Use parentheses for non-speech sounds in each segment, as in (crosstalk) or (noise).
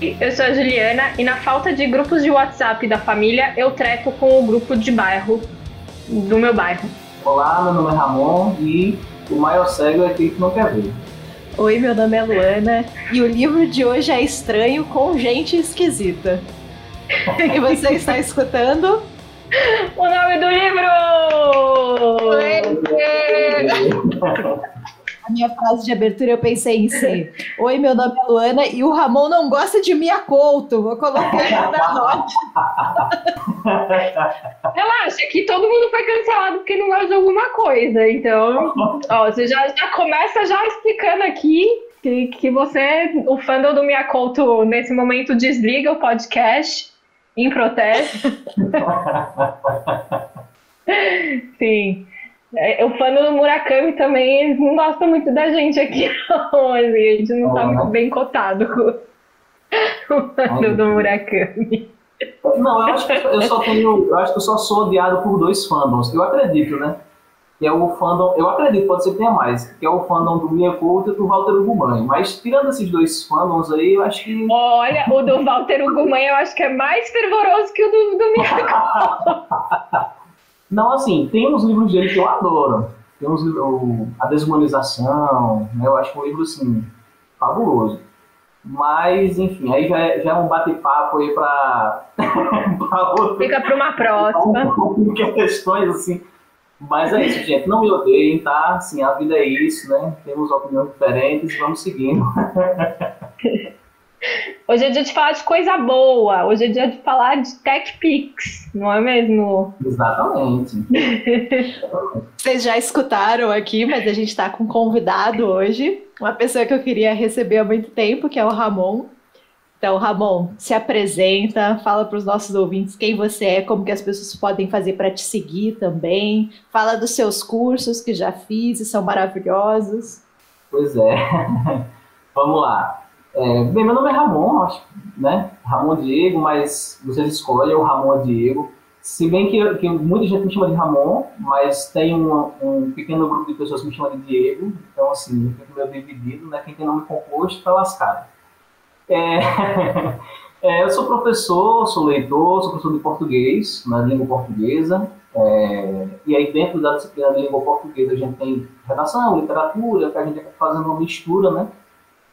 eu sou a Juliana e na falta de grupos de WhatsApp da família, eu treto com o grupo de bairro do meu bairro. Olá, meu nome é Ramon e o maior cego é aquele que não quer ver. Oi, meu nome é Luana e o livro de hoje é Estranho com Gente Esquisita. e você está escutando? O nome do livro! (laughs) (laughs) A minha frase de abertura eu pensei em ser Oi, meu nome é Luana e o Ramon não gosta de Mia Couto. Vou colocar na nota. (laughs) Relaxa, que todo mundo foi cancelado porque não gosta de alguma coisa. Então, ó, você já, já começa já explicando aqui que, que você, o fandom do Mia Couto, nesse momento desliga o podcast em protesto. (laughs) Sim. É, o fã do Murakami também, eles não gostam muito da gente aqui, (laughs) não. A gente não tá muito bem cotado com o fã do Murakami. Não, eu acho que eu só tenho. Eu acho que eu só sou odiado por dois fandoms. Eu acredito, né? Que é o fandom. Eu acredito, pode ser que tenha mais. Que é o fandom do Mia Couto e do Walter Ugumãe. Mas tirando esses dois fandoms aí, eu acho que. Olha, o do Walter Ugumãe eu acho que é mais fervoroso que o do, do Mia (laughs) Couto. Não, assim, tem uns livros dele que eu adoro. Tem uns o, A Desumanização, né? Eu acho um livro, assim, fabuloso. Mas, enfim, aí já é, já é um bate-papo aí para. (laughs) Fica para uma próxima. (laughs) questões, assim. Mas é isso, gente. Não me odeiem, tá? Assim, a vida é isso, né? Temos opiniões diferentes, vamos seguindo. (laughs) Hoje é dia de falar de coisa boa. Hoje é dia de falar de Tech Pix, não é mesmo? Exatamente. (laughs) Vocês já escutaram aqui, mas a gente está com um convidado hoje. Uma pessoa que eu queria receber há muito tempo, que é o Ramon. Então, Ramon, se apresenta, fala para os nossos ouvintes quem você é, como que as pessoas podem fazer para te seguir também. Fala dos seus cursos que já fiz e são maravilhosos. Pois é. (laughs) Vamos lá. É, bem, meu nome é Ramon, acho, né? Ramon Diego, mas vocês escolhem o Ramon Diego. Se bem que, que, muita gente me chama de Ramon, mas tem um, um, pequeno grupo de pessoas que me chamam de Diego, então assim, eu fico meio dividido, né? Quem tem nome composto tá lascado. É, (laughs) é, eu sou professor, sou leitor, sou professor de português, na língua portuguesa, é, e aí dentro da disciplina de língua portuguesa a gente tem redação, literatura, que a gente está fazendo uma mistura, né?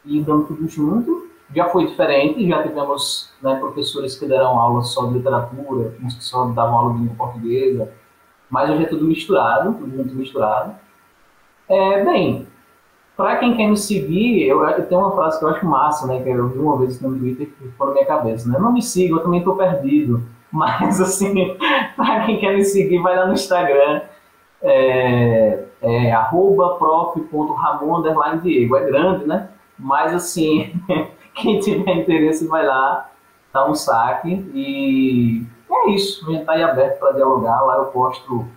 E dando tudo junto. Já foi diferente, já tivemos né, professores que deram aula só de literatura, uns que só davam aula de língua portuguesa, mas hoje é tudo misturado, tudo muito misturado. É, bem, para quem quer me seguir, eu, eu, tenho uma frase que eu acho massa, né, que eu vi uma vez no Twitter que ficou na minha cabeça, né, não me siga, eu também estou perdido, (laughs) mas assim, (laughs) para quem quer me seguir, vai lá no Instagram, é, é arroba prof.ramon_diego, é grande, né, mas assim, (laughs) quem tiver interesse vai lá, dá um saque e é isso. A gente está aí aberto para dialogar. Lá eu posto um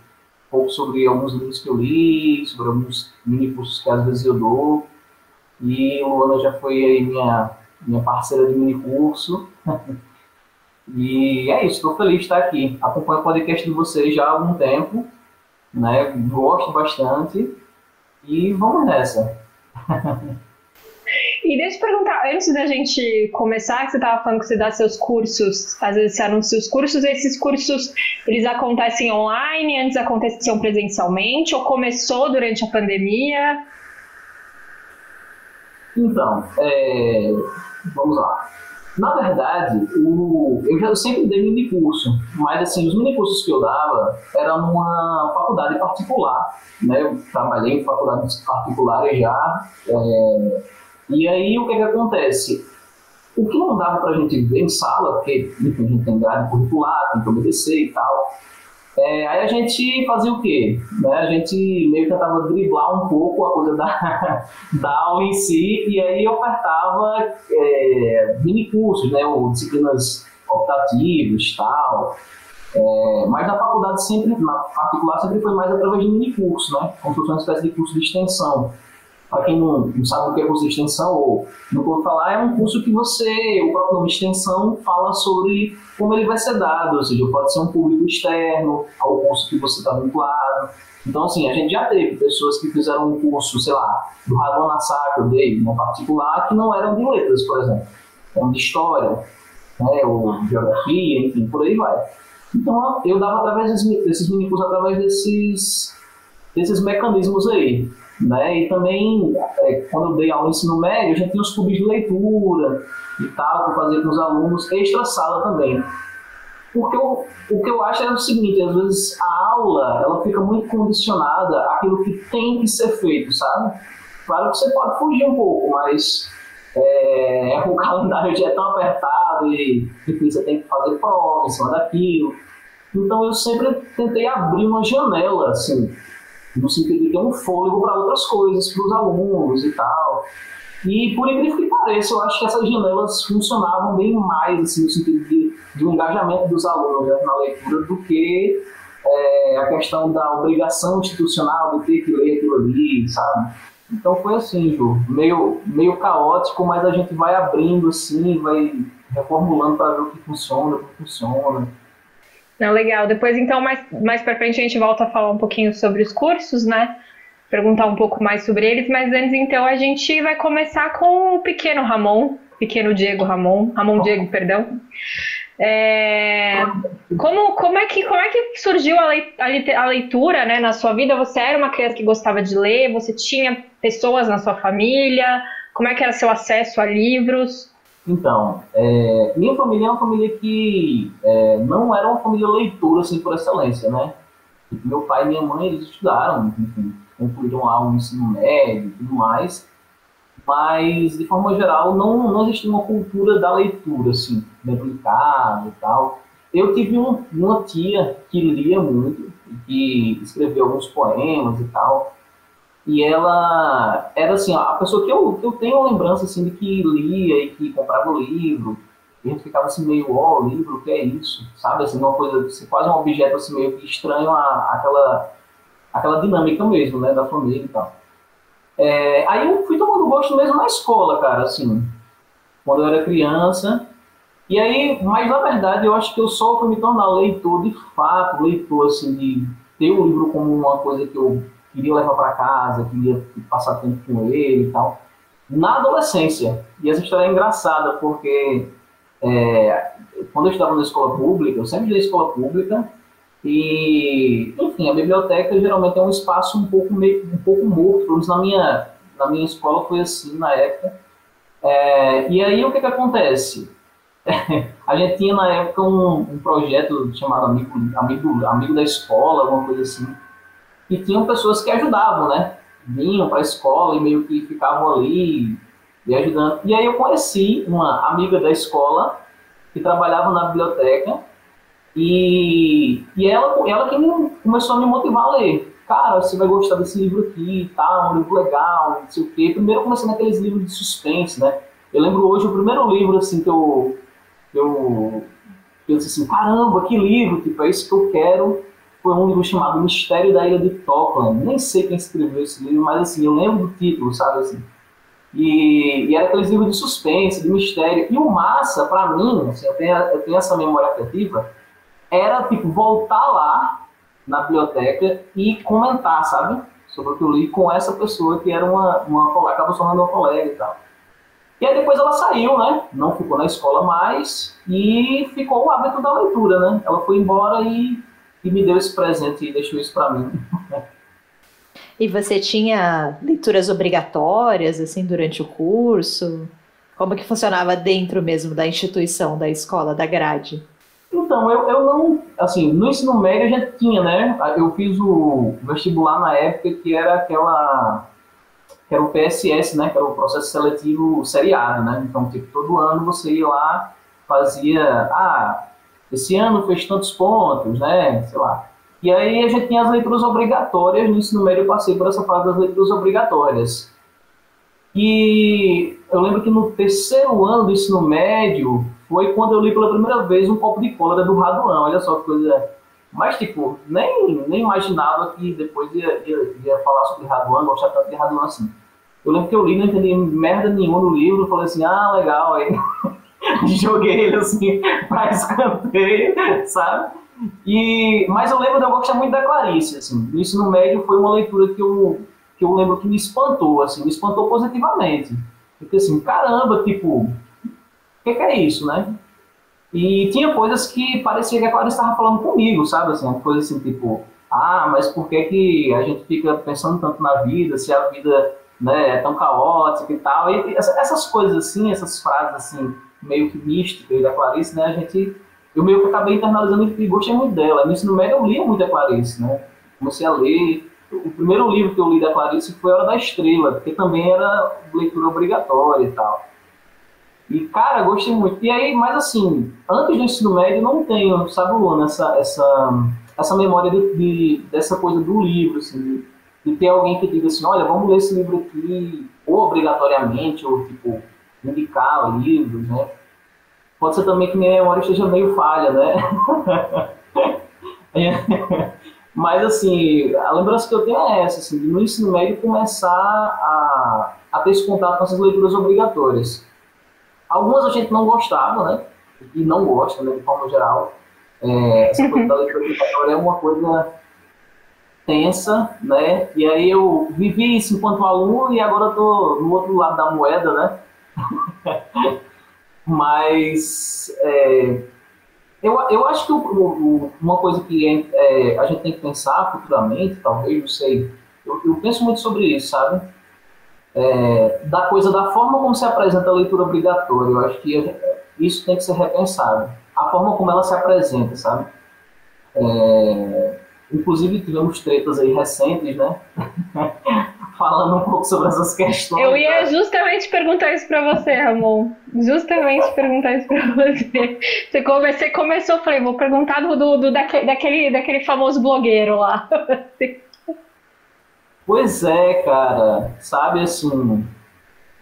pouco sobre alguns livros que eu li, sobre alguns mini cursos que às vezes eu dou. E Luana já foi minha, minha parceira de mini curso. (laughs) e é isso, estou feliz de estar aqui. Acompanho o podcast de vocês já há algum tempo, né? Gosto bastante e vamos nessa. (laughs) E deixa eu perguntar, antes da gente começar, que você estava falando que você dá seus cursos, às vezes você anuncia os cursos, esses cursos, eles acontecem online, antes aconteciam presencialmente, ou começou durante a pandemia? Então, é, vamos lá. Na verdade, o, eu já sempre dei mini curso, mas assim, os mini cursos que eu dava era numa faculdade particular, né? Eu trabalhei em faculdades particulares já, é, e aí o que, que acontece? O que não dava para a gente ver em sala, porque enfim, a gente tem grade curricular, tem que obedecer e tal, é, aí a gente fazia o quê? Né? A gente meio que tentava driblar um pouco a coisa da, (laughs) da aula em si, e aí ofertava é, mini cursos, né? ou disciplinas optativas tal. É, mas na faculdade sempre, na particular, sempre foi mais através de mini cursos, né? Como se fosse uma espécie de curso de extensão. Para quem não, não, sabe o que é curso de extensão ou não pode falar, é um curso que você, o próprio nome extensão, fala sobre como ele vai ser dado, ou seja, pode ser um público externo ao curso que você está vinculado. Então, assim, a gente já teve pessoas que fizeram um curso, sei lá, do Radon que eu dei, no particular, que não eram de letras, por exemplo. como de história, né, ou geografia, enfim, por aí vai. Então eu dava através desses, desses minicursos, através desses, desses mecanismos aí. Né? E também, é, quando eu dei aula no ensino médio, a gente tinha os clubes de leitura e tal, eu fazia com os alunos, extra sala também. Porque eu, o que eu acho é o seguinte, às vezes a aula ela fica muito condicionada àquilo que tem que ser feito, sabe? Claro que você pode fugir um pouco, mas é, (laughs) o calendário já é tão apertado e enfim, você tem que fazer prova em cima daquilo. Então eu sempre tentei abrir uma janela, assim, no sentido de ter um fôlego para outras coisas, para os alunos e tal. E por incrível que pareça, eu acho que essas janelas funcionavam bem mais, assim, no sentido de, de um engajamento dos alunos né, na leitura do que é, a questão da obrigação institucional de ter que ler aquilo ali, sabe? Então foi assim, Ju, meio, meio caótico, mas a gente vai abrindo assim, vai reformulando para ver o que funciona, o que funciona. Não, legal. Depois, então, mais, mais para frente, a gente volta a falar um pouquinho sobre os cursos, né? Perguntar um pouco mais sobre eles, mas antes, então, a gente vai começar com o pequeno Ramon, pequeno Diego Ramon, Ramon Diego, perdão. É, como, como, é que, como é que surgiu a, a leitura né, na sua vida? Você era uma criança que gostava de ler? Você tinha pessoas na sua família? Como é que era seu acesso a livros? Então, é, minha família é uma família que é, não era uma família leitura assim, por excelência, né? Meu pai e minha mãe, eles estudaram, enfim, concluíram lá o ensino médio e tudo mais, mas, de forma geral, não, não existia uma cultura da leitura, assim, dentro de casa e tal. Eu tive um, uma tia que lia muito, que escreveu alguns poemas e tal, e ela era assim, a pessoa que eu, que eu tenho lembrança assim, de que lia e que comprava o livro, e a gente ficava assim meio, ó, oh, livro, o que é isso? Sabe, assim, uma coisa, assim, quase um objeto assim meio que estranho a, aquela, aquela dinâmica mesmo, né, da família e tal. É, aí eu fui tomando gosto mesmo na escola, cara, assim, quando eu era criança. E aí, mas na verdade eu acho que eu só fui me tornar leitor de fato, leitor, assim, de ter o livro como uma coisa que eu queria levar para casa, queria passar tempo com ele e tal. Na adolescência. E essa história é engraçada, porque é, quando eu estava na escola pública, eu sempre dei escola pública, e, enfim, a biblioteca geralmente é um espaço um pouco, meio, um pouco morto, pelo menos na minha, na minha escola foi assim na época. É, e aí o que, que acontece? (laughs) a gente tinha na época um, um projeto chamado Amigo, Amigo, Amigo da Escola, alguma coisa assim e tinham pessoas que ajudavam, né? Vinham para a escola e meio que ficavam ali e ajudando. E aí eu conheci uma amiga da escola que trabalhava na biblioteca e, e ela, ela que me, começou a me motivar a ler. Cara, você vai gostar desse livro aqui, tá? Um livro legal, não sei o quê. Primeiro eu comecei naqueles livros de suspense, né? Eu lembro hoje o primeiro livro, assim, que eu, eu, eu disse assim, caramba, que livro, tipo, é isso que eu quero foi um livro chamado Mistério da Ilha de Tokland. Nem sei quem escreveu esse livro, mas assim, eu lembro do título, sabe assim. E, e era aqueles livros de suspense, de mistério. E o massa, para mim, assim, eu, tenho, eu tenho essa memória afetiva, era tipo voltar lá na biblioteca e comentar, sabe? Sobre o que eu li com essa pessoa que era uma, uma acaba se tornando uma colega e tal. E aí depois ela saiu, né? Não ficou na escola mais e ficou o hábito da leitura, né? Ela foi embora e e me deu esse presente e deixou isso para mim. E você tinha leituras obrigatórias assim durante o curso? Como que funcionava dentro mesmo da instituição, da escola, da grade? Então, eu, eu não, assim, no ensino médio a gente tinha, né? Eu fiz o vestibular na época que era aquela, que era o PSS, né? Que era o processo seletivo seriado, né? Então, tipo, todo ano você ia lá, fazia, ah, esse ano fez tantos pontos, né? Sei lá. E aí a gente tinha as leituras obrigatórias, no ensino médio eu passei por essa fase das leituras obrigatórias. E eu lembro que no terceiro ano do ensino médio foi quando eu li pela primeira vez um copo de cólera do Raduan. Olha só que coisa. Mas, tipo, nem, nem imaginava que depois ia, ia, ia falar sobre Raduan, gostar tanto de Raduan assim. Eu lembro que eu li, não entendi merda nenhuma no livro, falei assim, ah, legal, aí (laughs) (laughs) joguei ele assim (laughs) para escanteio, sabe? E, mas eu lembro de eu gostar muito da Clarice, assim. No ensino médio foi uma leitura que eu, que eu lembro que me espantou, assim, me espantou positivamente. Porque assim, caramba, tipo, que, que é isso, né? E tinha coisas que parecia que a Clarice estava falando comigo, sabe? Assim, uma coisa assim, tipo, ah, mas por que, que a gente fica pensando tanto na vida, se a vida né, é tão caótica e tal? E essas coisas assim, essas frases assim, meio que místicas da Clarice, né? A gente, eu meio que acabei internalizando e gostei muito dela. No ensino médio eu lia muito a Clarice, né? Comecei a ler. O primeiro livro que eu li da Clarice foi Hora da Estrela, porque também era leitura obrigatória e tal. E, cara, gostei muito. E aí, mas assim, antes do ensino médio, não tenho, sabe, Luana, essa, essa, essa memória de, de, dessa coisa do livro, assim, de, de, ter alguém que diga assim, olha, vamos ler esse livro aqui, ou obrigatoriamente, ou, tipo, indicar livros, né? Pode ser também que minha memória esteja meio falha, né? (laughs) mas, assim, a lembrança que eu tenho é essa, assim, de no ensino médio começar a, a ter esse contato com essas leituras obrigatórias. Algumas a gente não gostava, né? E não gosta, né, de forma geral. É, essa (laughs) coisa da leitura obrigatória é uma coisa tensa, né? E aí eu vivi isso enquanto aluno e agora estou no outro lado da moeda, né? (laughs) Mas é, eu, eu acho que o, o, uma coisa que é, a gente tem que pensar futuramente, talvez, não sei, eu, eu penso muito sobre isso, sabe? é, da coisa, da forma como se apresenta a leitura obrigatória. Eu acho que isso tem que ser repensado. A forma como ela se apresenta, sabe? É, inclusive tivemos tretas aí recentes, né? (laughs) Falando um pouco sobre essas questões. Eu ia justamente perguntar isso para você, Ramon. Justamente perguntar isso para você. Você, você começou, falei, vou perguntar do, do, do daquele, daquele, daquele famoso blogueiro lá. (laughs) Pois é, cara, sabe assim.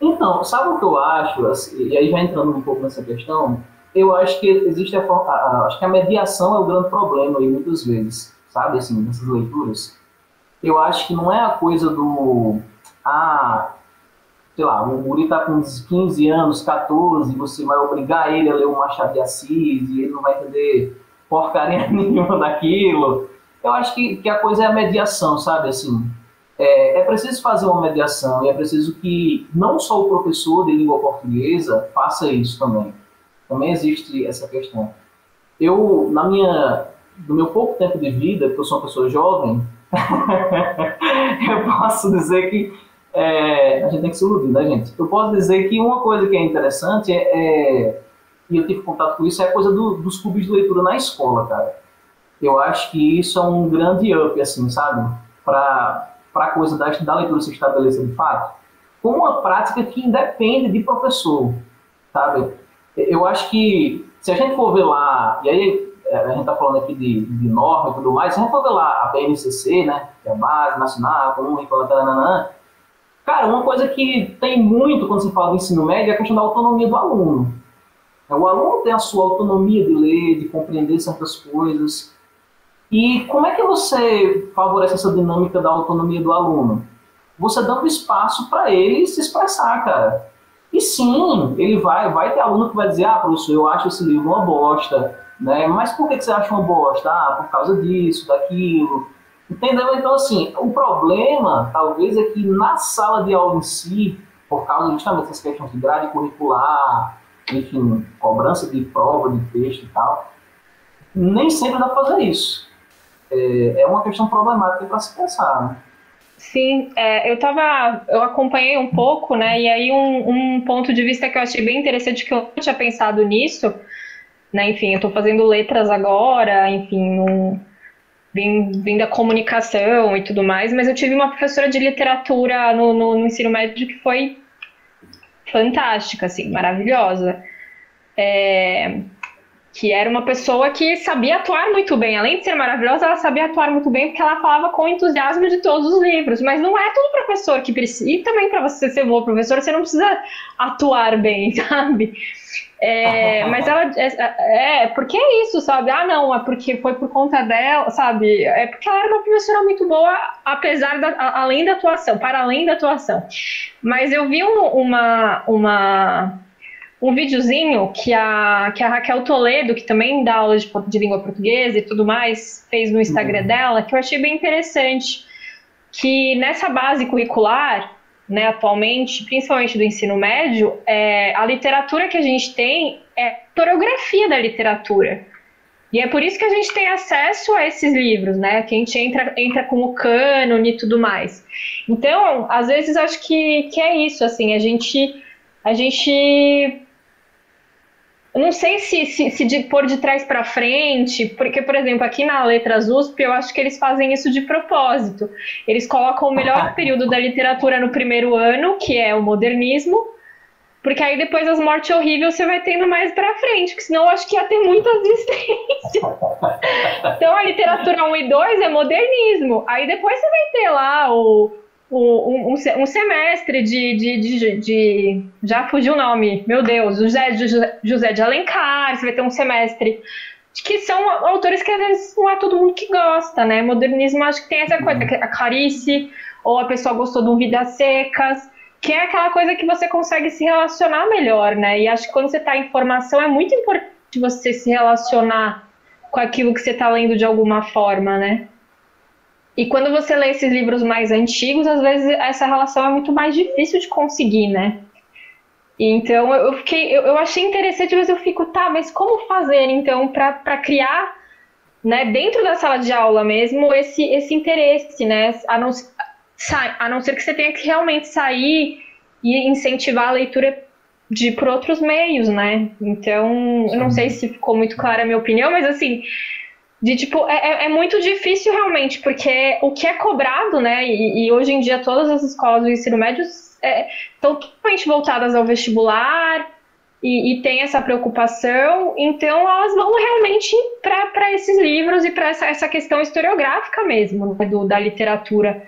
Então, sabe o que eu acho? Assim, e aí já entrando um pouco nessa questão, eu acho que existe a, a, acho que a mediação é o grande problema aí muitas vezes, sabe assim, nessas leituras. Eu acho que não é a coisa do ah, sei lá, o guri tá com 15 anos, 14, você vai obrigar ele a ler o Machado de Assis e ele não vai entender porcaria (laughs) nenhuma daquilo. Eu acho que, que a coisa é a mediação, sabe assim é, é, preciso fazer uma mediação e é preciso que não só o professor de língua portuguesa faça isso também. Também existe essa questão. Eu, na minha, no meu pouco tempo de vida, porque eu sou uma pessoa jovem, (laughs) eu posso dizer que é, a gente tem que se iludir, né, gente? Eu posso dizer que uma coisa que é interessante é, é e eu tive contato com isso, é a coisa do, dos clubes de leitura na escola, cara. Eu acho que isso é um grande up, assim, sabe? Para a coisa da, da leitura se estabelecer de fato, como uma prática que independe de professor, sabe? Eu acho que se a gente for ver lá, e aí a gente está falando aqui de, de norma e tudo mais, se a gente for ver lá a BNCC, né, que é a Base Nacional, Comum, Taranã, cara, uma coisa que tem muito quando se fala de ensino médio é a questão da autonomia do aluno. O aluno tem a sua autonomia de ler, de compreender certas coisas, e como é que você favorece essa dinâmica da autonomia do aluno? Você dando espaço para ele se expressar, cara. E sim, ele vai, vai ter aluno que vai dizer, ah, professor, eu acho esse livro uma bosta, né? Mas por que, que você acha uma bosta? Ah, por causa disso, daquilo. Entendeu? Então, assim, o problema, talvez, é que na sala de aula em si, por causa justamente dessas questões de grade curricular, enfim, cobrança de prova, de texto e tal, nem sempre dá para fazer isso é, é uma questão problemática para se pensar. Né? Sim, é, eu tava, eu acompanhei um pouco, né? E aí um, um, ponto de vista que eu achei bem interessante que eu não tinha pensado nisso, né? Enfim, eu estou fazendo letras agora, enfim, um, vim, vim da comunicação e tudo mais, mas eu tive uma professora de literatura no, no, no ensino médio que foi fantástica, assim, maravilhosa. É, que era uma pessoa que sabia atuar muito bem. Além de ser maravilhosa, ela sabia atuar muito bem porque ela falava com entusiasmo de todos os livros. Mas não é todo professor que precisa. E também para você ser bom professor, você não precisa atuar bem, (laughs) sabe? É, mas ela é, é, porque é isso, sabe? Ah, não, é porque foi por conta dela, sabe? É porque ela era uma professora muito boa, apesar da, além da atuação, para além da atuação. Mas eu vi um, uma, uma um videozinho que a, que a Raquel Toledo, que também dá aula de, de língua portuguesa e tudo mais, fez no Instagram uhum. dela, que eu achei bem interessante. Que nessa base curricular, né, atualmente, principalmente do ensino médio, é, a literatura que a gente tem é a historiografia da literatura. E é por isso que a gente tem acesso a esses livros, né? Que a gente entra, entra com o cânone e tudo mais. Então, às vezes, acho que, que é isso, assim, a gente, a gente eu não sei se, se, se de pôr de trás para frente, porque, por exemplo, aqui na Letras USP, eu acho que eles fazem isso de propósito. Eles colocam o melhor período da literatura no primeiro ano, que é o modernismo, porque aí depois as mortes horríveis você vai tendo mais pra frente, porque senão eu acho que ia ter muitas (laughs) existências. então a literatura 1 e 2 é modernismo. Aí depois você vai ter lá o, um, um, semestre de, de, de, de, Já fugiu o nome, meu Deus, José, José de Alencar, você vai ter um semestre que são autores que às vezes não é todo mundo que gosta, né? Modernismo acho que tem essa coisa, a Clarice, ou a pessoa gostou de um Vidas Secas que é aquela coisa que você consegue se relacionar melhor, né? E acho que quando você está em formação é muito importante você se relacionar com aquilo que você está lendo de alguma forma, né? E quando você lê esses livros mais antigos, às vezes essa relação é muito mais difícil de conseguir, né? Então eu fiquei, eu, eu achei interessante, mas eu fico, tá, mas como fazer então para criar, né, dentro da sala de aula mesmo, esse, esse interesse, né? A não, a não ser que você tenha que realmente sair e incentivar a leitura de por outros meios, né? Então, eu não sei se ficou muito clara a minha opinião, mas assim, de tipo, é, é, é muito difícil realmente, porque o que é cobrado, né? E, e hoje em dia todas as escolas do ensino médio é, estão totalmente voltadas ao vestibular e, e tem essa preocupação, então elas vão realmente para esses livros e para essa, essa questão historiográfica mesmo, né, do, da literatura.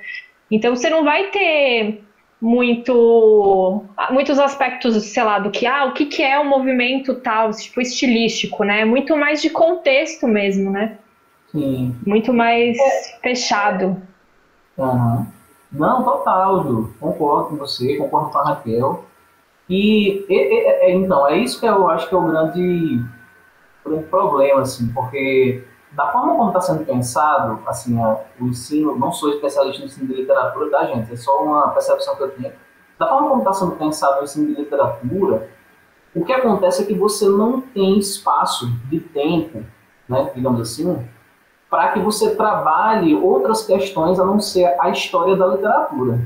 Então você não vai ter muito muitos aspectos, sei lá, do que ah, o que, que é o movimento tal, tipo estilístico, né? Muito mais de contexto mesmo, né? Sim. Muito mais fechado. Uhum. Não, total, Ju. Concordo com você, concordo com a Raquel. E, e, e, então, é isso que eu acho que é o grande, grande problema, assim, porque da forma como está sendo pensado, assim, o ensino, não sou especialista no ensino de literatura, tá, gente? É só uma percepção que eu tenho. Da forma como está sendo pensado o ensino de literatura, o que acontece é que você não tem espaço de tempo, né, digamos assim, para que você trabalhe outras questões a não ser a história da literatura.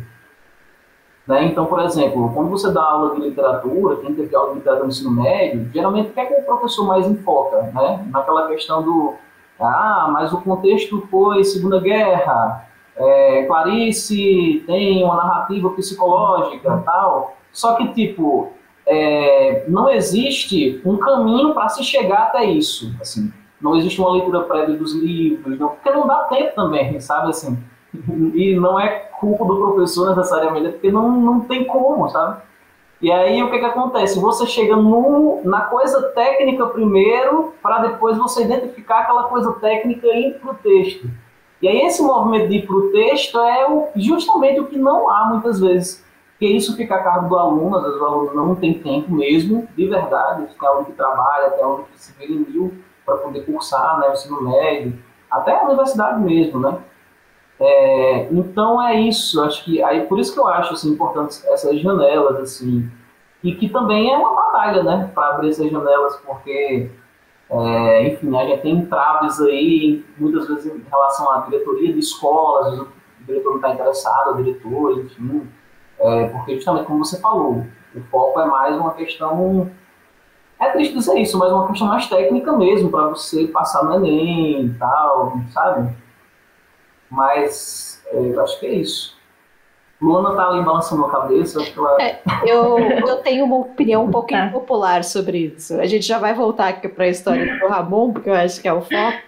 Né? Então, por exemplo, quando você dá aula de literatura, quem teve aula de literatura no ensino médio, geralmente o que, é que o professor mais enfoca? Né? Naquela questão do ah, mas o contexto foi Segunda Guerra, é, Clarice tem uma narrativa psicológica tal. Só que, tipo, é, não existe um caminho para se chegar até isso. Assim, não existe uma leitura prévia dos livros, não, porque não dá tempo também, sabe? Assim, e não é culpa do professor necessariamente, porque não, não tem como, sabe? E aí o que, que acontece? Você chega no, na coisa técnica primeiro, para depois você identificar aquela coisa técnica e ir para o texto. E aí esse movimento de ir para o texto é o, justamente o que não há muitas vezes. Porque isso fica a cargo do aluno, às vezes o aluno não tem tempo mesmo, de verdade. Tem aluno que trabalha, tem aluno que se mil para poder cursar né, o ensino médio, até a universidade mesmo, né? É, então é isso, acho que aí por isso que eu acho assim, importante essas janelas assim e que também é uma batalha, né, para abrir essas janelas, porque é, enfim a gente tem entraves aí muitas vezes em relação à diretoria de escolas, o diretor não está interessado, o diretor, enfim, é, porque justamente como você falou, o foco é mais uma questão é triste dizer isso, mas uma questão mais técnica mesmo, para você passar no Enem e tal, sabe? Mas é, eu acho que é isso. Luana tá ali balançando a cabeça. Acho que ela... é, eu, eu tenho uma opinião um pouco impopular sobre isso. A gente já vai voltar aqui para a história do Ramon, porque eu acho que é o foco.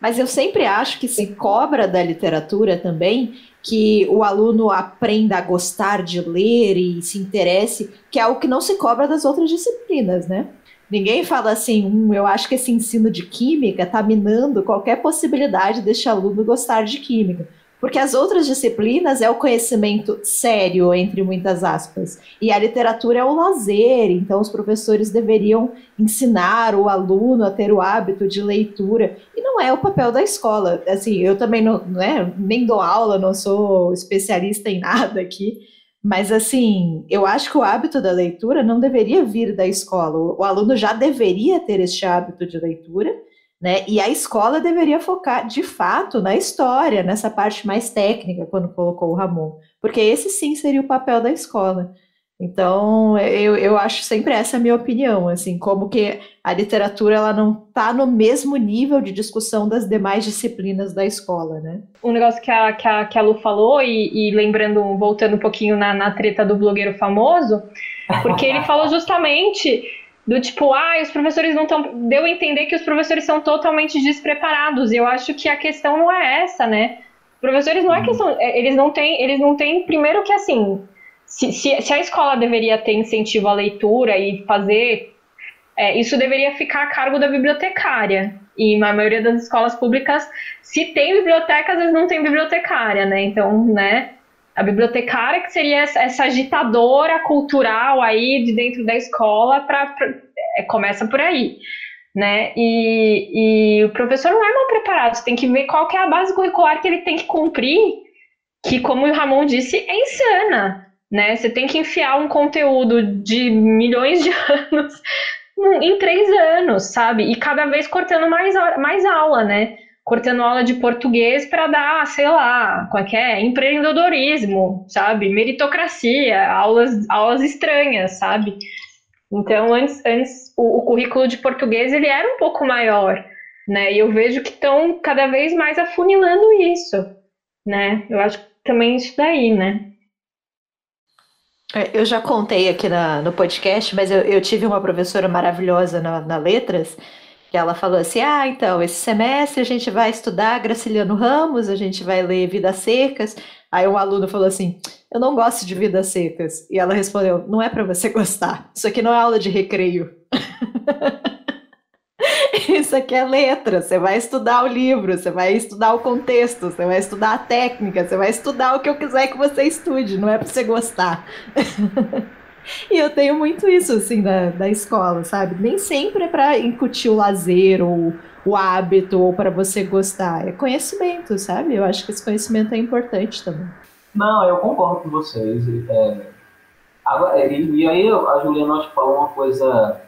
Mas eu sempre acho que se cobra da literatura também que o aluno aprenda a gostar de ler e se interesse, que é algo que não se cobra das outras disciplinas, né? Ninguém fala assim, hum, eu acho que esse ensino de química está minando qualquer possibilidade deste aluno gostar de química. Porque as outras disciplinas é o conhecimento sério, entre muitas aspas, e a literatura é o lazer, então os professores deveriam ensinar o aluno a ter o hábito de leitura, e não é o papel da escola. Assim, eu também não, né, nem dou aula, não sou especialista em nada aqui, Mas, assim, eu acho que o hábito da leitura não deveria vir da escola. O, aluno já deveria ter este hábito de leitura, né? E a escola deveria focar, de fato, na história, nessa parte mais técnica, quando colocou o Ramon. Porque esse sim seria o papel da escola. Então, eu, eu acho sempre essa a minha opinião, assim, como que a literatura ela não está no mesmo nível de discussão das demais disciplinas da escola, né? Um negócio que a, que a, que a Lu falou, e, e lembrando, voltando um pouquinho na, na treta do blogueiro famoso, porque ele falou justamente do tipo, ah, os professores não estão. Deu a entender que os professores são totalmente despreparados. E eu acho que a questão não é essa, né? Professores não é questão. É, eles não têm. Eles não têm. Primeiro que assim se, se, se, a escola deveria ter incentivo à leitura e fazer, é, isso deveria ficar a cargo da bibliotecária. E na maioria das escolas públicas, se tem biblioteca, às vezes não tem bibliotecária, né? Então, né, a bibliotecária que seria essa, agitadora cultural aí de dentro da escola, é, começa por aí. Né? E, e o professor não é mal preparado, você tem que ver qual que é a base curricular que ele tem que cumprir, que, como o Ramon disse, é insana né? Você tem que enfiar um conteúdo de milhões de (laughs) anos em três anos, sabe? E cada vez cortando mais, mais aula, né? Cortando aula de português para dar, sei lá, qual é é? Empreendedorismo, sabe? Meritocracia, aulas, aulas estranhas, sabe? Então, antes, antes o, o currículo de português ele era um pouco maior, né? E eu vejo que estão cada vez mais afunilando isso, né? Eu acho que também isso daí, né? É, eu já contei aqui na, no podcast, mas eu, eu tive uma professora maravilhosa na, na, Letras, que ela falou assim: ah, então, esse semestre a gente vai estudar Graciliano Ramos, a gente vai ler Vidas Secas. Aí um aluno falou assim: eu não gosto de Vidas Secas. E ela respondeu: não é para você (laughs) gostar, isso aqui não é aula de recreio. (laughs) (laughs) Isso aqui é letra. Você vai estudar o livro, você vai estudar o contexto, você vai estudar a técnica, você vai estudar o que eu quiser que você estude, não é para você gostar. (laughs) e eu tenho muito isso, assim, da, da escola, sabe? Nem sempre é para incutir o lazer ou o hábito ou para você gostar. É conhecimento, sabe? Eu acho que esse conhecimento é importante também. Não, eu concordo com vocês. É, agora, e, e aí a Juliana falou uma coisa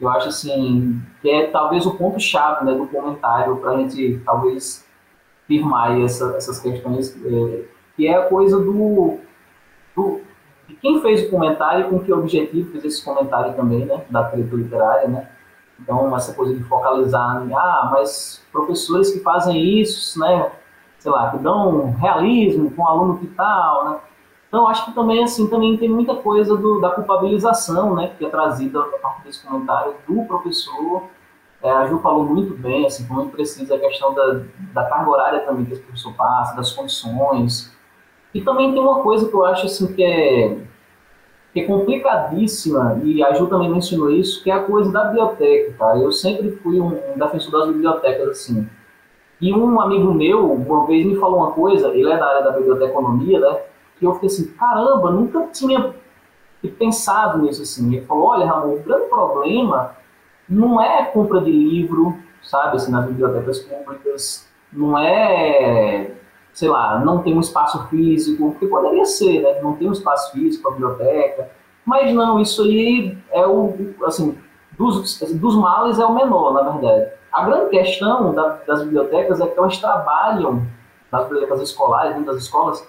eu acho assim que é talvez o ponto chave né, do comentário para a gente talvez firmar essa, essas questões é, que é a coisa do, do, de quem fez o comentário com que objetivo fez esse comentário também né da treta literária né. Então essa coisa de focalizar em ah mas professores que fazem isso né sei lá que dão realismo com aluno que tal né então, acho que também, assim, também tem muita coisa do, da culpabilização, né, que é trazida a partir desse comentário do professor. É, a Ju falou muito bem, assim, como precisa a questão da, da carga horária também que esse professor passa, das condições. E também tem uma coisa que eu acho, assim, que é, que é complicadíssima, e a Ju também mencionou isso, que é a coisa da biblioteca, cara. Eu sempre fui um, um defensor das bibliotecas, assim. E um amigo meu, uma vez, me falou uma coisa, ele é da área da biblioteconomia, né, que eu fiquei assim, caramba, nunca tinha pensado nisso assim. Ele falou, olha, Ramon, o grande problema não é compra de livro, sabe, assim, nas bibliotecas públicas, não é, sei lá, não tem um espaço físico, que poderia ser, né, não tem um espaço físico para a biblioteca, mas não, isso aí é o, assim, dos, dos males é o menor, na verdade. A grande questão da, das bibliotecas é que elas trabalham, nas bibliotecas escolares, dentro das escolas,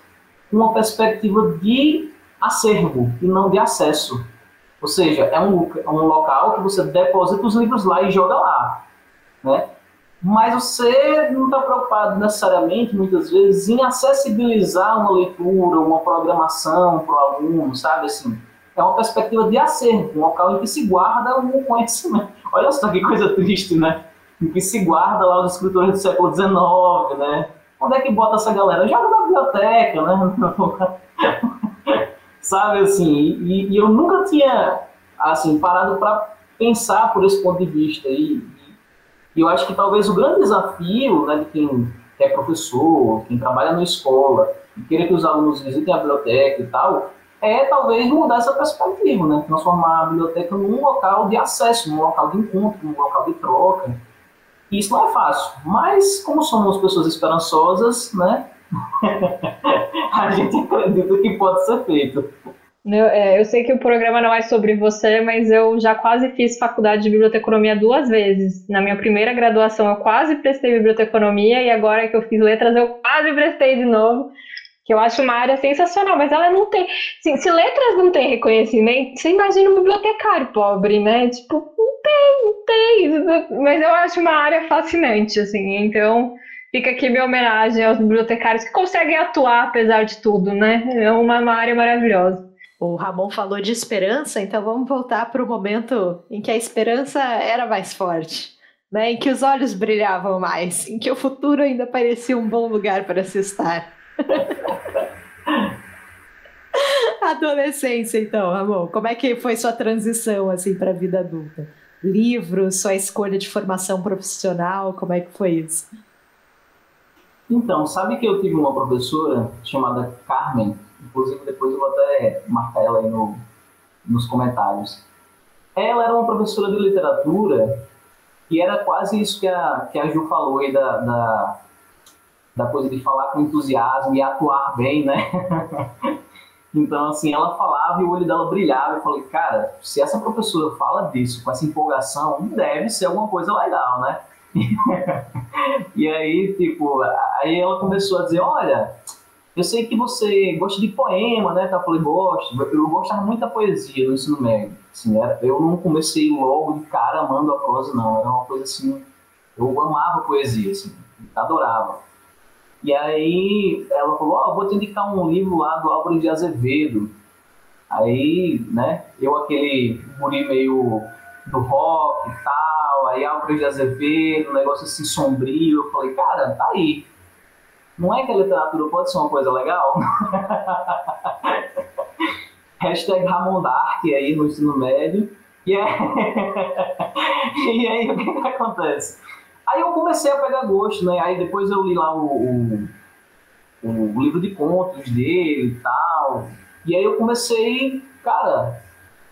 uma perspectiva de acervo e não de acesso. Ou seja, é um, é um local que você deposita os livros lá e joga lá. Né? Mas você não está preocupado necessariamente, muitas vezes, em acessibilizar uma leitura, uma programação para o aluno, sabe? Assim, é uma perspectiva de acervo, um local em que se guarda um conhecimento. (laughs) Olha só que coisa triste, né? Em que se guarda lá os escritores do século XIX, né? Onde é que bota essa galera? Joga na biblioteca, né? (laughs) Sabe assim, e, e, eu nunca tinha assim parado para pensar por esse ponto de vista. E, e, eu acho que talvez o grande desafio né, de quem é professor, quem trabalha na escola, e queira que os alunos visitem a biblioteca e tal, é talvez mudar essa perspectiva, né? transformar a biblioteca num local de acesso, num local de encontro, num local de troca. Isso não é fácil, mas como somos pessoas esperançosas, né? (laughs) a gente acredita que pode ser feito. Eu, é, eu sei que o programa não é sobre você, mas eu já quase fiz faculdade de biblioteconomia duas vezes. Na minha primeira graduação eu quase prestei biblioteconomia e agora que eu fiz letras eu quase prestei de novo. Que eu acho uma área sensacional, mas ela não tem. Assim, se letras não tem reconhecimento, você imagina um bibliotecário pobre, né? Tipo, não tem, não tem. Mas eu acho uma área fascinante, assim. Então, fica aqui minha homenagem aos bibliotecários que conseguem atuar apesar de tudo, né? É uma, uma área maravilhosa. O Ramon falou de esperança, então vamos voltar para o momento em que a esperança era mais forte, né? em que os olhos brilhavam mais, em que o futuro ainda parecia um bom lugar para se estar. (laughs) Adolescência, então, Ramon, como é que foi sua transição assim para a vida adulta? Livros, sua escolha de formação profissional, como é que foi isso? Então, sabe que eu tive uma professora chamada Carmen, Inclusive, depois eu vou até marcar ela aí no, nos comentários. Ela era uma professora de literatura e era quase isso que a, que a Ju falou aí da, da, da coisa de falar com entusiasmo e atuar bem, né? (laughs) Então, assim, ela falava e o olho dela brilhava. Eu falei, cara, se essa professora fala disso com essa empolgação, deve ser alguma coisa legal, né? (laughs) e aí, tipo, aí ela começou a dizer: olha, eu sei que você gosta de poema, né? Tá? Eu falei, gosto. Eu gostava muito da poesia no ensino médio. Assim, era, eu não comecei logo de cara amando a prosa, não. Era uma coisa assim. Eu amava poesia, assim, adorava. E aí ela falou: Ó, oh, vou te indicar um livro lá do Álvaro de Azevedo. Aí, né, eu aquele guri meio do rock e tal, aí Álvaro de Azevedo, um negócio assim sombrio. Eu falei: cara, tá aí não é que a literatura pode ser uma coisa legal? (laughs) Hashtag Ramon Dark aí no ensino médio. E, é... (laughs) e aí o que, que acontece? Aí eu comecei a pegar gosto, né? Aí depois eu li lá o, o, o livro de contos dele e tal. E aí eu comecei, cara,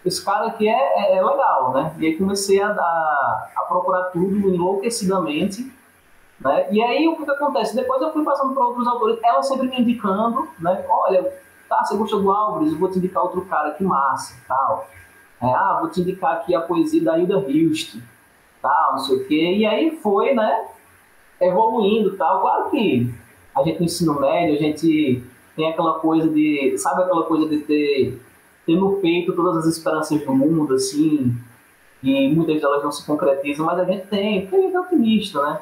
esse cara aqui é, é, é legal, né? E aí comecei a, a, a procurar tudo enlouquecidamente né? E aí o que, que acontece? Depois eu fui passando para outros autores, ela sempre me indicando, né? olha, tá, você gosta do Álvares, eu vou te indicar outro cara que massa, tal. É, ah, vou te indicar aqui a poesia da Hilda Hilst, tal, não sei o quê. E aí foi, né, evoluindo, tal. Claro que a gente no ensino médio, a gente tem aquela coisa de, sabe aquela coisa de ter, ter no peito todas as esperanças do mundo, assim, e muitas delas não se concretizam, mas a gente tem, porque a gente é otimista, né?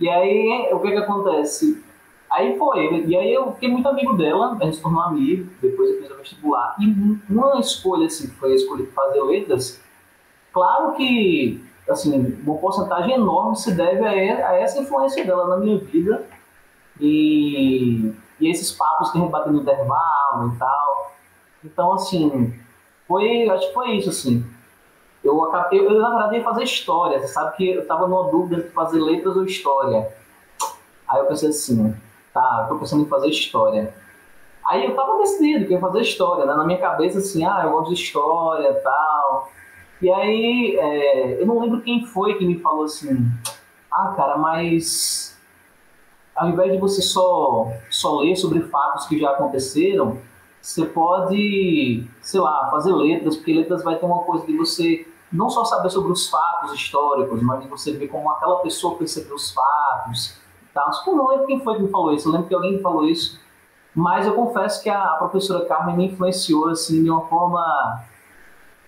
E aí, o que que acontece? Aí foi, e aí eu fiquei muito amigo dela, a gente se tornou amigo, depois eu fiz o vestibular. E uma escolha, assim, foi a escolha de fazer letras, claro que, assim, uma porcentagem enorme se deve a, essa influência dela na minha vida e, e esses papos que a gente bateu no intervalo e tal. Então, assim, foi, acho que foi isso, assim. Eu, acabei, eu, na verdade, ia fazer história. Você sabe que eu estava numa dúvida de fazer letras ou história. Aí eu pensei assim, tá, tô pensando em fazer história. Aí eu tava decidido que ia fazer história, né? Na minha cabeça, assim, ah, eu gosto de história e tal. E aí, é, eu não lembro quem foi que me falou assim, ah, cara, mas ao invés de você só, só ler sobre fatos que já aconteceram, você pode, sei lá, fazer letras, porque letras vai ter uma coisa de você não só saber sobre os fatos históricos, mas você ver como aquela pessoa percebeu os fatos. Tá? Eu não lembro quem foi que me falou isso, eu lembro que alguém me falou isso, mas eu confesso que a professora Carmen me influenciou assim, de uma forma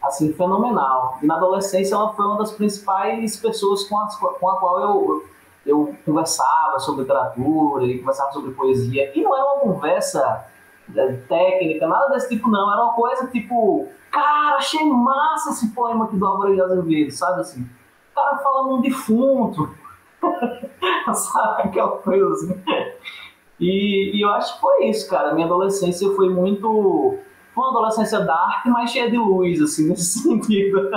assim, fenomenal. E na adolescência ela foi uma das principais pessoas com, as, com a qual eu, eu conversava sobre literatura e conversava sobre poesia. E não era uma conversa é, técnica, nada desse tipo não. Era uma coisa tipo, cara, achei massa esse poema aqui do Álvaro de Azevedo, sabe assim? O cara falando um defunto, (laughs) sabe? Aquela coisa assim. E, e, eu acho que foi isso, cara. Minha adolescência foi muito. Uma adolescência dark, mas cheia de luz, assim, (laughs) nesse sentido.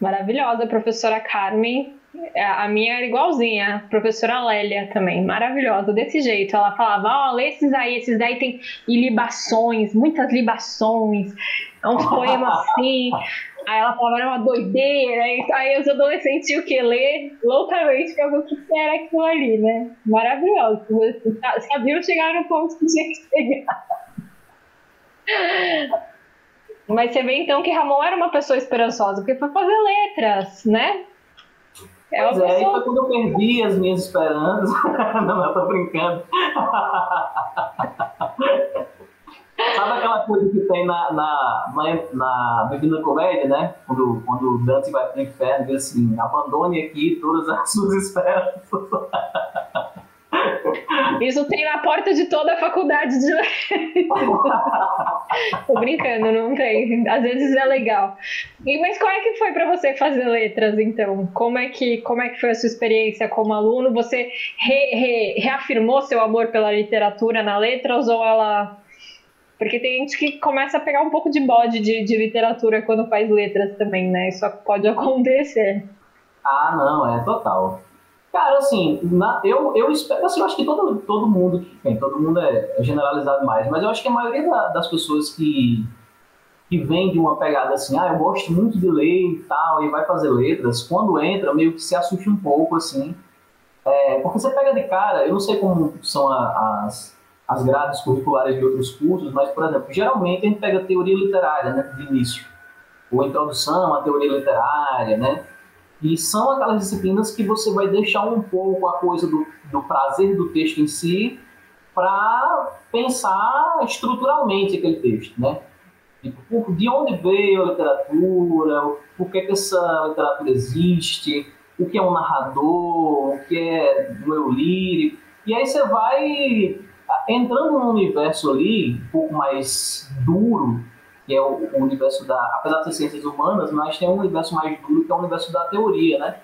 Maravilhosa, professora Carmen. É, a minha era igualzinha, a professora Lélia também, maravilhosa, desse jeito. Ela falava: Ó, oh, lê esses aí, esses daí tem libações, muitas libações, é uns poemas assim. Aí ela falava: era uma doideira. Aí os adolescentes tinham que ler loucamente pra ver o que era aquilo ali, né? Maravilhoso. Sabiam chegar no ponto que tinha que chegar. Mas você vê então que Ramon era uma pessoa esperançosa, porque foi fazer letras, né? É pois é, pessoa... foi quando eu perdi as minhas esperanças. (laughs) não, eu tô brincando. (laughs) Sabe aquela coisa que tem na, na, na, na Bíblia Comédia, né? Quando, quando Dante vai para o inferno, diz assim: abandone aqui todas as suas esperanças. Isso tem na porta de toda a faculdade de (laughs) Tô brincando, não tem. Às vezes é legal. E, mas como é que foi para você fazer letras, então? Como é, que, como é que foi a sua experiência como aluno? Você re, re, reafirmou seu amor pela literatura na letras ou ela... Porque tem gente que começa a pegar um pouco de bode de, de literatura quando faz letras também, né? Isso pode (laughs) acontecer. Ah, não, é total. Cara, assim, na, eu, eu espero, assim, eu acho que todo, todo mundo, bem, todo mundo é, é generalizado mais, mas eu acho que a maioria da, das pessoas que, que vem de uma pegada assim, ah, eu gosto muito de ler e tal, e vai fazer letras, quando entra, meio que se assusta um pouco, assim, é, porque você pega de cara, eu não sei como são a, as, as grades curriculares de outros cursos, mas, por exemplo, geralmente a gente pega teoria literária, né, de início, ou introdução à teoria literária, né, e são aquelas disciplinas que você vai deixar um pouco a coisa do, do prazer do texto em si para pensar estruturalmente aquele texto, né? Tipo, de onde veio a literatura, por que, que essa literatura existe, o que é um narrador, o que é do eu lírico. E aí você vai entrando num universo ali um pouco mais duro que é o, o, universo da. Apesar de ciências humanas, mas tem um universo mais duro, que é o universo da teoria, né?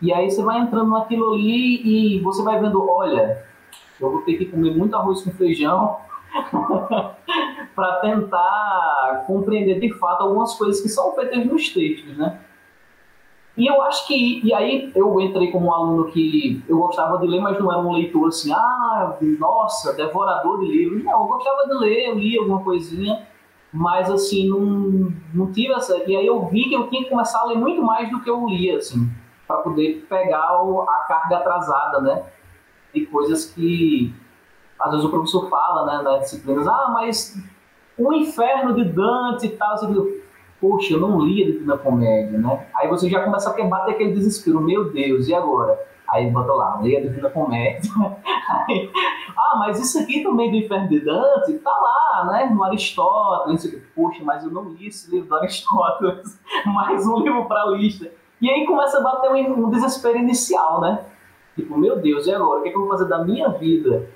E aí você vai entrando naquilo ali e você vai vendo: olha, eu vou ter que comer muito arroz com feijão (laughs) para tentar compreender de fato algumas coisas que são feitas nos textos, né? E eu acho que, e aí eu entrei como um aluno que eu gostava de ler, mas não era um leitor assim, ah, nossa, devorador de livros. Não, eu gostava de ler, eu lia alguma coisinha, mas assim, não, não tive essa. E aí eu vi que eu tinha que começar a ler muito mais do que eu lia, assim, para poder pegar o, a carga atrasada, né? De coisas que às vezes o professor fala, né, nas disciplinas, ah, mas o inferno de Dante e tal, assim, poxa, eu não li a Divina Comédia, né? Aí você já começa a bater aquele desespero, meu Deus, e agora? Aí bota lá, leia Divina Comédia. (laughs) Aí, ah, mas isso aqui também do Inferno de Dante tá lá, né? No Aristóteles. Poxa, mas eu não li esse livro do Aristóteles. (laughs) Mais um livro para a lista. E aí começa a bater um, desespero inicial, né? Tipo, meu Deus, e agora? O que, é que eu vou fazer da minha vida?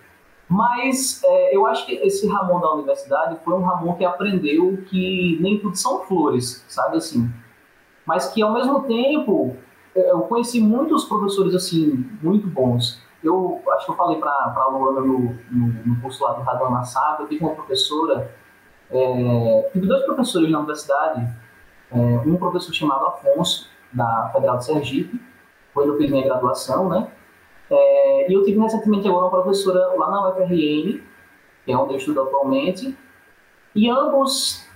Mas é, eu acho que esse Ramon da universidade foi um Ramon que aprendeu que nem tudo são flores, sabe assim? Mas que ao mesmo tempo é, eu conheci muitos professores assim, muito bons eu acho que eu falei para a Luana no, no, no curso lá do Radona Sata, eu tive uma professora, é, tive dois professores na universidade, é, um professor chamado Afonso, da Federal de Sergipe, quando eu fiz minha graduação, né? É, e eu tive recentemente agora uma professora lá na UFRN, que é onde eu estudo atualmente, e ambos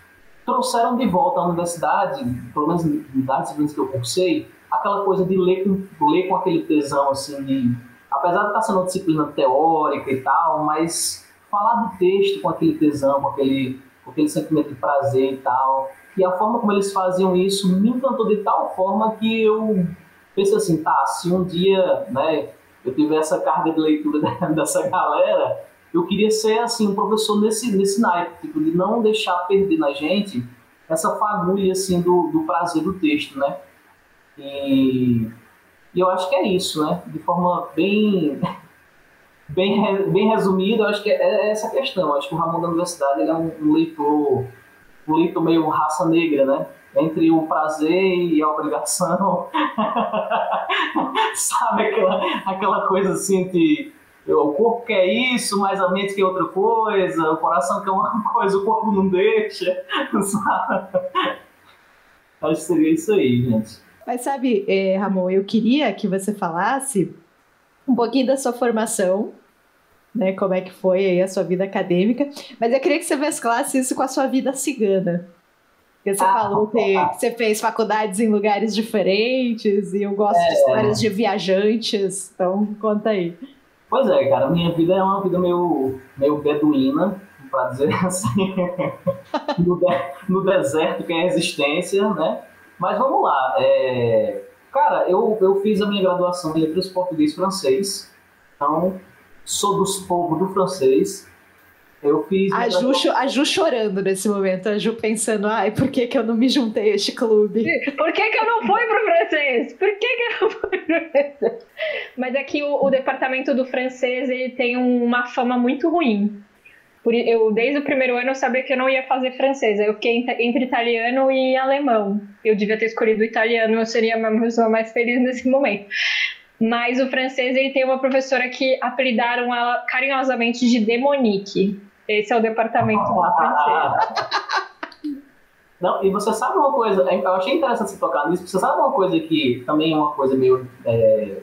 trouxeram de volta à universidade, pelo menos das disciplinas que eu cursei, aquela coisa de ler com, ler com aquele tesão, assim, de apesar de estar sendo uma disciplina teórica e tal, mas falar do texto com aquele tesão, com aquele, com aquele sentimento de prazer e tal. E a forma como eles faziam isso me encantou de tal forma que eu pensei assim, tá, se um dia, né, eu tiver essa carga de leitura (laughs) dessa galera, eu queria ser, assim, um professor nesse, nesse naipe, tipo, de não deixar perder na gente essa fagulha, assim, do, do prazer do texto, né. E e eu acho que é isso, né? De forma bem, (laughs) bem, bem resumida, eu acho que é essa questão. Eu acho que o Ramon da Universidade é um, leitor, um leitor meio raça negra, né? Entre o prazer e a obrigação. (laughs) Sabe aquela, aquela coisa assim que o corpo quer isso, mas a mente quer outra coisa, o coração quer uma (laughs) coisa, o corpo não deixa. Sabe? Acho que seria isso aí, gente. Mas sabe, é, Ramon, eu queria que você falasse um pouquinho da sua formação, né? Como é que foi aí a sua vida acadêmica, mas eu queria que você mesclasse isso com a sua vida cigana. Porque você ah, falou que você fez faculdades em lugares diferentes e eu gosto é, de histórias de viajantes, então conta aí. Pois é, cara, minha vida é uma vida meio, meio beduína, para dizer (laughs) assim, no, de, no, deserto que é a existência, né? Mas vamos lá. É, cara, eu, eu fiz a minha graduação em letras português e francês, então sou dos povos do francês. Eu fiz. A Ju, a Ju chorando nesse momento, a Ju pensando, ai, por que, que eu não me juntei a este clube? Por que, que eu não fui pro francês? Por que, que eu não fui pro francês? Mas é que o, o departamento do francês ele tem uma fama muito ruim. Por, eu, desde o primeiro ano eu sabia que eu não ia fazer francês. Eu fiquei entre italiano e alemão. Eu devia ter escolhido italiano, eu seria uma pessoa mais feliz nesse momento. Mas o francês ele tem uma professora que apelidaram ela carinhosamente de Demonique. Esse é o departamento lá francês. Não, e você sabe uma coisa, eu achei interessante você tocar nisso, você sabe uma coisa que também é uma coisa meio é,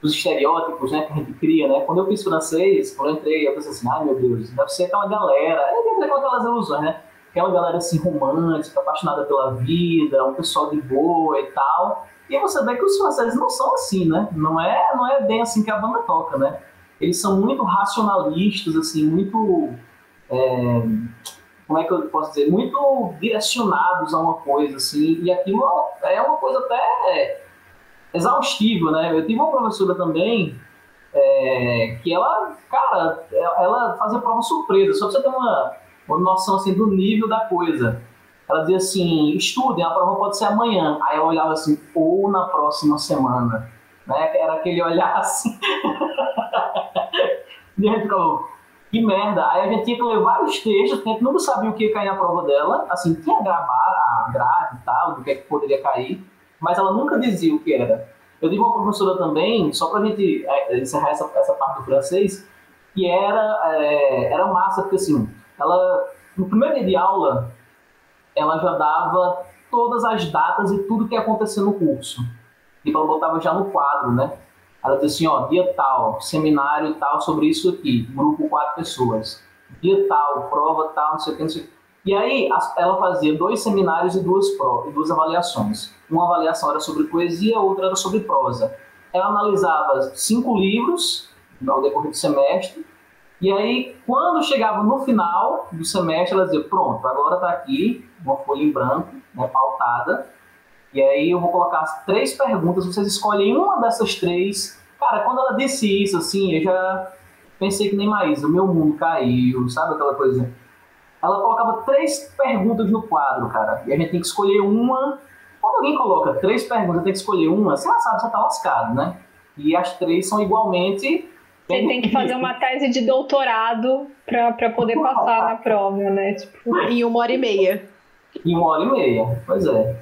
dos estereótipos né, que a gente cria, né? Quando eu fiz francês, quando eu entrei, eu pensei assim, ai meu Deus, deve ser aquela galera, é aquelas ilusões, né? Aquela galera assim romântica, apaixonada pela vida, um pessoal de boa e tal. E você vê que os franceses não são assim, né? Não é, não é bem assim que a banda toca, né? eles são muito racionalistas, assim, muito. É, como é que eu posso dizer? Muito direcionados a uma coisa, assim, e aquilo é uma coisa até exaustiva, né? Eu tive uma professora também é, que ela, cara, ela fazia prova surpresa, só pra você ter uma, uma noção, assim, do nível da coisa. Ela dizia assim, estudem, a prova pode ser amanhã. Aí eu olhava assim, ou na próxima semana. Né? Era aquele olhar assim. (laughs) e a gente ficava, que merda. Aí a gente tinha que ler vários textos, a gente nunca sabia o que ia cair na prova dela. Assim, tinha gravar a grade e tal, do que, é que poderia cair, mas ela nunca dizia o que era. Eu tive uma professora também, só pra gente é, encerrar essa, essa parte do francês, que era, é, era massa, porque assim, ela, no primeiro dia de aula, ela já dava todas as datas e tudo que ia acontecer no curso. Tipo, ela botava já no quadro, né? Ela dizia assim, ó, dia tal, seminário tal sobre isso aqui, grupo quatro pessoas. Dia tal, prova tal, não sei o que, não sei o que. E aí ela fazia dois seminários e duas provas, duas avaliações. Uma avaliação era sobre poesia, outra era sobre prosa. Ela analisava cinco livros ao decorrer do semestre. E aí, quando chegava no final do semestre, ela dizia: Pronto, agora está aqui uma folha em branco, né, pautada e aí eu vou colocar três perguntas, vocês escolhem uma dessas três. Cara, quando ela disse isso, assim, eu já pensei que nem mais, o meu mundo caiu, sabe aquela coisa? Ela colocava três perguntas no quadro, cara, e a gente tem que escolher uma. Quando alguém coloca três perguntas, tem que escolher uma, você já sabe, você tá lascado, né? E as três são igualmente. Você tem que fazer uma tese de doutorado para poder passar na prova, né? Tipo... Em uma hora e meia. Em uma hora e meia, pois é.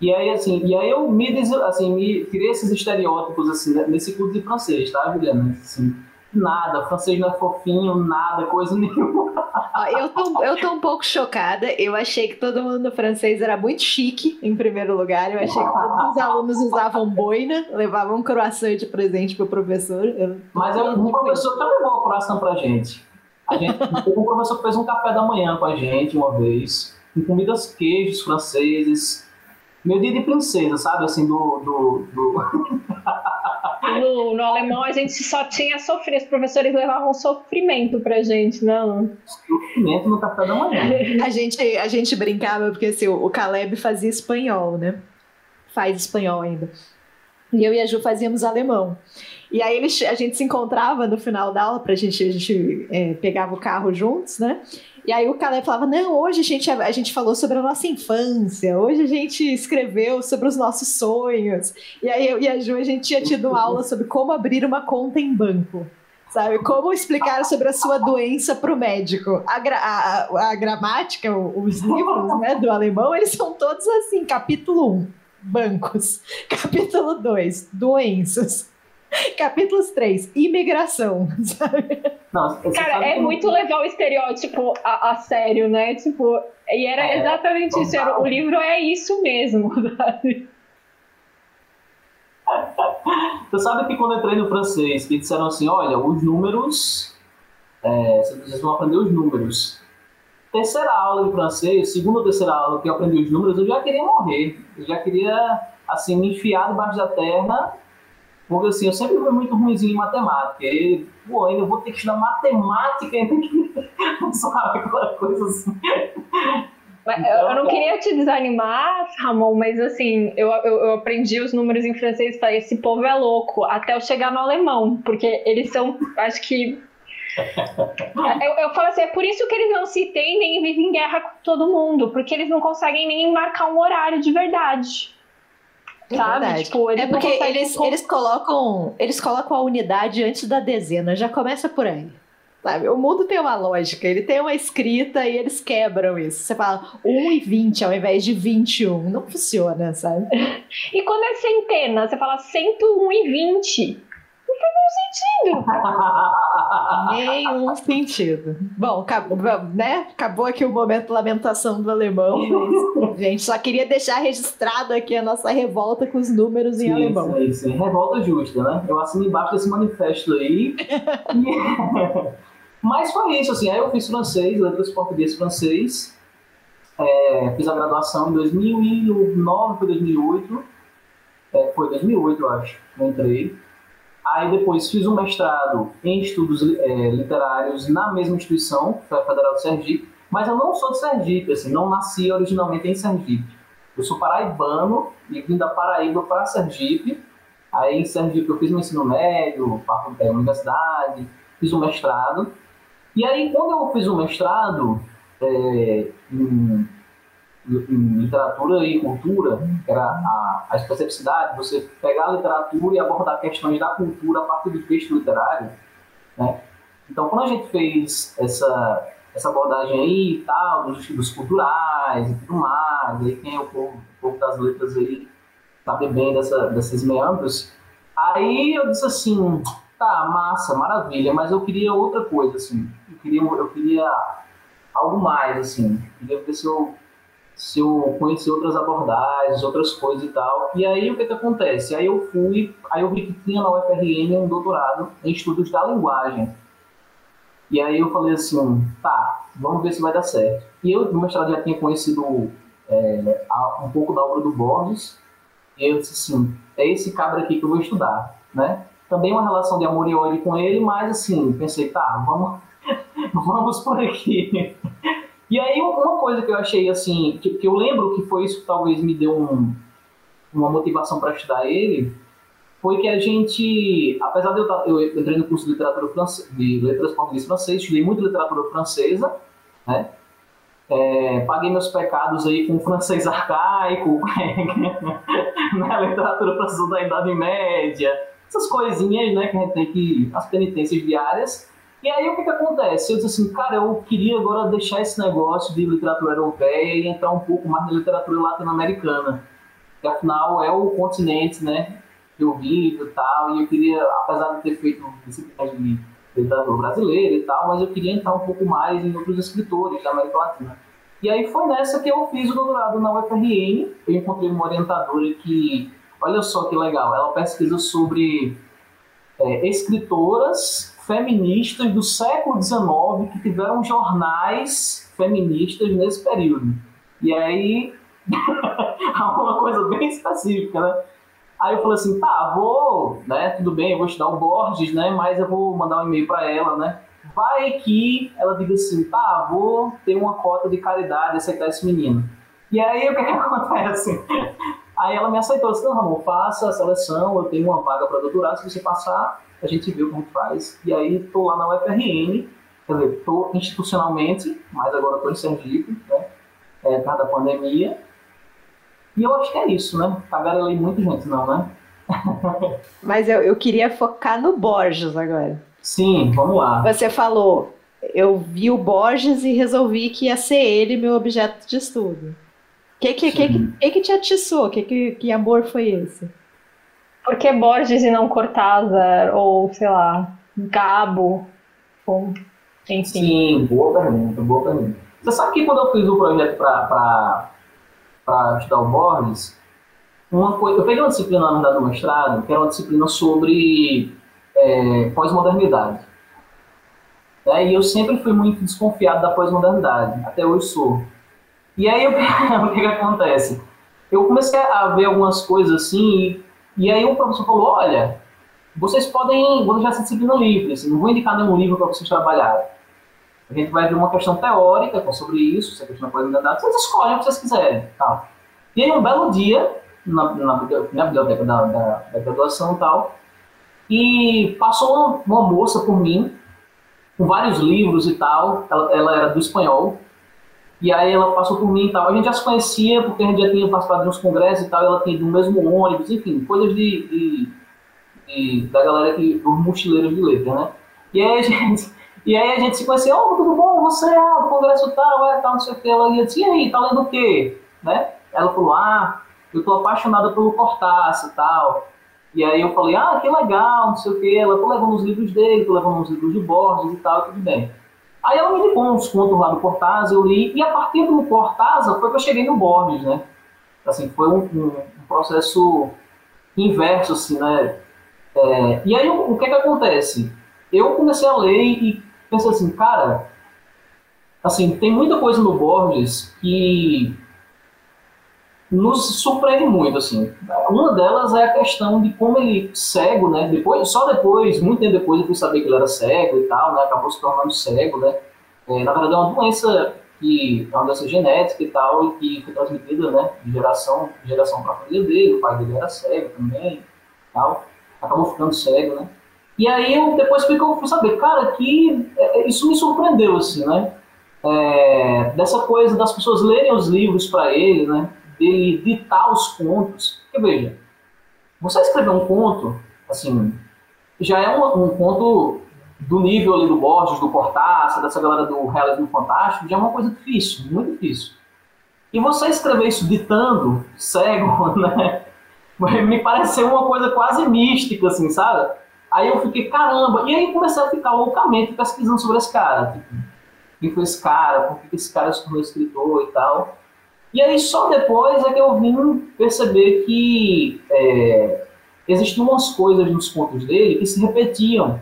E aí, assim, e aí eu me, assim, me criei esses estereótipos, assim, nesse curso de francês, tá, Juliana? Assim, nada, francês não é fofinho, nada, coisa nenhuma. Eu tô, eu tô um pouco chocada. Eu achei que todo mundo francês era muito chique, em primeiro lugar. Eu achei que todos os alunos usavam boina, levavam um croissant de presente pro professor. Eu... Mas é um professor que levou a croissant pra gente. A gente um professor fez um café da manhã com a gente uma vez, com comidas queijos franceses, meu dia de princesa, sabe? Assim, do. do, do... (laughs) no, no, alemão a gente só tinha sofrido, os professores levavam sofrimento pra gente, não? Sofrimento no café da manhã. (laughs) a, gente, a gente brincava, porque assim, o Caleb fazia espanhol, né? Faz espanhol ainda. E eu e a Ju fazíamos alemão. E aí eles, a gente se encontrava no final da aula, pra gente, a gente é, pegava o carro juntos, né? E aí o Caleb falava: Não, hoje a gente, a gente falou sobre a nossa infância, hoje a gente escreveu sobre os nossos sonhos. E aí eu e a Ju, a gente tinha tido aula sobre como abrir uma conta em banco. Sabe? Como explicar sobre a sua doença para o médico. A, gra a, a, gramática, os livros né, do alemão, eles são todos assim: capítulo 1, bancos. (laughs) Capítulo 2, doenças. (laughs) Capítulos 3, imigração, (laughs) sabe? Não, Cara, é muito legal o estereótipo a, a, sério, né? Tipo, e era é, exatamente isso. Era, o livro é isso mesmo, (laughs) sabe? Você sabe que quando eu entrei no francês, que disseram assim, olha, os números, é, vocês vão aprender os números. Terceira aula de francês, segunda ou terceira aula que eu aprendi os números, eu já queria morrer. Eu já queria, assim, me enfiar debaixo da terra Porque assim, eu sempre fui muito ruimzinho em matemática. E, pô, ainda vou ter que estudar matemática, ainda que. (laughs) Sabe, aquela coisa assim. Então, eu não queria te desanimar, Ramon, mas assim, eu, eu, eu, aprendi os números em francês e falei, esse povo é louco, até eu chegar no alemão, porque eles são, acho que. (laughs) eu, eu falo assim, é por isso que eles não se entendem e vivem em guerra com todo mundo, porque eles não conseguem nem marcar um horário de verdade. É sabe? Tipo, é porque eles, eles, colocam, eles colocam a unidade antes da dezena, já começa por aí. Sabe? O mundo tem uma lógica, ele tem uma escrita e eles quebram isso. Você fala 1 e 20 ao invés de 21. Não funciona, sabe? e quando é centena, você fala 101 e 20. Não faz nenhum sentido. (laughs) nenhum sentido. Bom, acabou, né? acabou aqui o momento lamentação do alemão. Mas, gente, só queria deixar registrado aqui a nossa revolta com os números sim, em alemão. Sim, sim. Revolta justa, né? Eu assino embaixo desse manifesto aí. (laughs) Mas foi isso, assim. Aí eu fiz francês, letras português francês. É, fiz a graduação em 2009 para 2008. É, foi 2008, eu acho, eu entrei. Aí depois fiz um mestrado em estudos é, literários na mesma instituição, foi a Federal de Sergipe. Mas eu não sou de Sergipe, assim, não nasci originalmente em Sergipe. Eu sou paraibano e vim da Paraíba para Sergipe. Aí em Sergipe eu fiz meu ensino médio, faculdade, universidade, fiz um mestrado. E aí, quando eu fiz o mestrado é, literatura e cultura, que era a, a especificidade, você pegar a literatura e abordar questões da cultura a partir do texto literário, né? Então, quando a gente fez essa, essa abordagem aí e tal, dos estudos culturais e tudo mais, aí quem é o povo, o povo das letras aí sabe bem dessa, desses meandros, aí eu disse assim, tá, massa, maravilha, mas eu queria outra coisa, assim, eu queria, eu queria algo mais, assim, eu queria ver se eu, se eu conhecer outras abordagens, outras coisas e tal. E aí o que que acontece? Aí eu fui, aí eu vi que tinha na UFRN um doutorado em estudos da linguagem. E aí eu falei assim, tá, vamos ver se vai dar certo. E eu, no mestrado, já tinha conhecido é, um pouco da obra do Borges, e eu disse assim, é esse cabra aqui que eu vou estudar, né? Também uma relação de amor e ódio com ele, mas assim, pensei, tá, vamos, (laughs) vamos por aqui. E aí uma coisa que eu achei assim, que, que eu lembro que foi isso que talvez me deu um, uma motivação para estudar ele, foi que a gente, apesar de eu, eu entrei no curso de literatura francesa, de letras português francês, estudei muito literatura francesa, né? É, paguei meus pecados aí com francês arcaico, (laughs) na literatura francesa da Idade Média, essas coisinhas, né, que a gente tem que, as penitências diárias. E aí o que, que acontece? Eu disse assim, cara, eu queria agora deixar esse negócio de literatura europeia e entrar um pouco mais na literatura latino-americana. Que afinal é o continente, né, eu vivo e tal, e eu queria, apesar de ter feito disciplinas de literatura brasileira e tal, mas eu queria entrar um pouco mais em outros escritores da América Latina. E aí foi nessa que eu fiz o doutorado na UFRN, eu encontrei uma orientadora que Olha só que legal, ela pesquisa sobre é, escritoras feministas do século XIX que tiveram jornais feministas nesse período. E aí, (laughs) uma coisa bem específica, né? Aí eu falei assim, tá, vou, né, tudo bem, eu vou estudar o Borges, né, mas eu vou mandar um e-mail para ela, né? Vai que ela diga assim, tá, vou ter uma cota de caridade, aceitar esse menino. E aí o que, que (laughs) acontece? Aí ela me aceitou, disse, não, Ramon, faça a seleção, eu tenho uma vaga para doutorado, se você passar, a gente vê como faz. E aí estou lá na UFRN, quer dizer, estou institucionalmente, mas agora estou em Sergipe, né, é, por causa da pandemia. E eu acho que é isso, né? Tagarelei muita gente, não, né? (laughs) mas eu, eu queria focar no Borges agora. Sim, vamos lá. Você falou, eu vi o Borges e resolvi que ia ser ele meu objeto de estudo que que, que, que, que te atiçou? Que, que, que amor foi esse? Por que Borges e não Cortázar? Ou, sei lá, Gabo? Ou, enfim. Sim, boa pergunta, boa pergunta. Você sabe que quando eu fiz o projeto para estudar o Borges, uma coisa, eu peguei uma disciplina na verdade do mestrado, que era uma disciplina sobre é, pós-modernidade. Né? E eu sempre fui muito desconfiado da pós-modernidade, até hoje sou. E aí (laughs) o que, acontece? Eu comecei a ver algumas coisas assim, e, e aí o professor falou, olha, vocês podem, vocês já se disciplina livre, assim, não vou indicar nenhum livro para vocês trabalharem. A gente vai ver uma questão teórica sobre isso, se a questão pode andar, vocês escolhem o que vocês quiserem. Tal. E aí, um belo dia, na, na, na biblioteca da, da, da graduação e tal, e passou uma, uma, moça por mim, com vários livros e tal, ela, ela era do espanhol, e aí ela passou por mim e tal. A gente já se conhecia, porque a gente já tinha participado de uns congressos e tal, ela tinha do mesmo ônibus, enfim, coisas de, de, de da galera que, dos mochileiros de letras, né? E aí a gente, (laughs) e aí a gente se conheceu, oh, tudo bom, você é o congresso tal, é tal, não sei o que. Ela ia e aí, tá lendo o quê? Né? Ela falou, ah, eu tô apaixonada pelo Cortázar e tal. E aí eu falei, ah, que legal, não sei o que. Ela, tô levando os livros dele, tô levando os livros de Borges e tal, tudo bem. Aí ela me ligou uns contos lá do Cortázar, eu li, e a partir do Cortázar foi que eu cheguei no Borges, né? Assim, foi um, um, um processo inverso, assim, né? É, e aí o, o que que acontece? Eu comecei a ler e pensei assim, cara, assim, tem muita coisa no Borges que nos surpreende muito, assim. Uma delas é a questão de como ele cego, né? Depois, só depois, muito tempo depois, eu fui saber que ele era cego e tal, né? Acabou se tornando cego, né? É, na verdade, é uma doença que é uma doença genética e tal, e que foi transmitida, né? De geração, de geração para a família dele. O pai dele era cego também, tal. Acabou ficando cego, né? E aí, eu, depois fui, fui saber, cara, que é, é, isso me surpreendeu, assim, né? É, dessa coisa das pessoas lerem os livros para ele, né? Dele ditar os contos. Porque, veja, você escrever um conto, assim, já é um, um conto do nível ali do Borges, do Cortázar, dessa galera do realismo fantástico, já é uma coisa difícil, muito difícil. E você escrever isso ditando, cego, (laughs) né? Me parece ser uma coisa quase mística, assim, sabe? Aí eu fiquei, caramba, e aí comecei a ficar loucamente pesquisando sobre esse cara. Tipo, quem foi esse cara, por que esse cara se tornou escritor e tal. E aí só depois é que eu vim perceber que é, existiam umas coisas nos contos dele que se repetiam.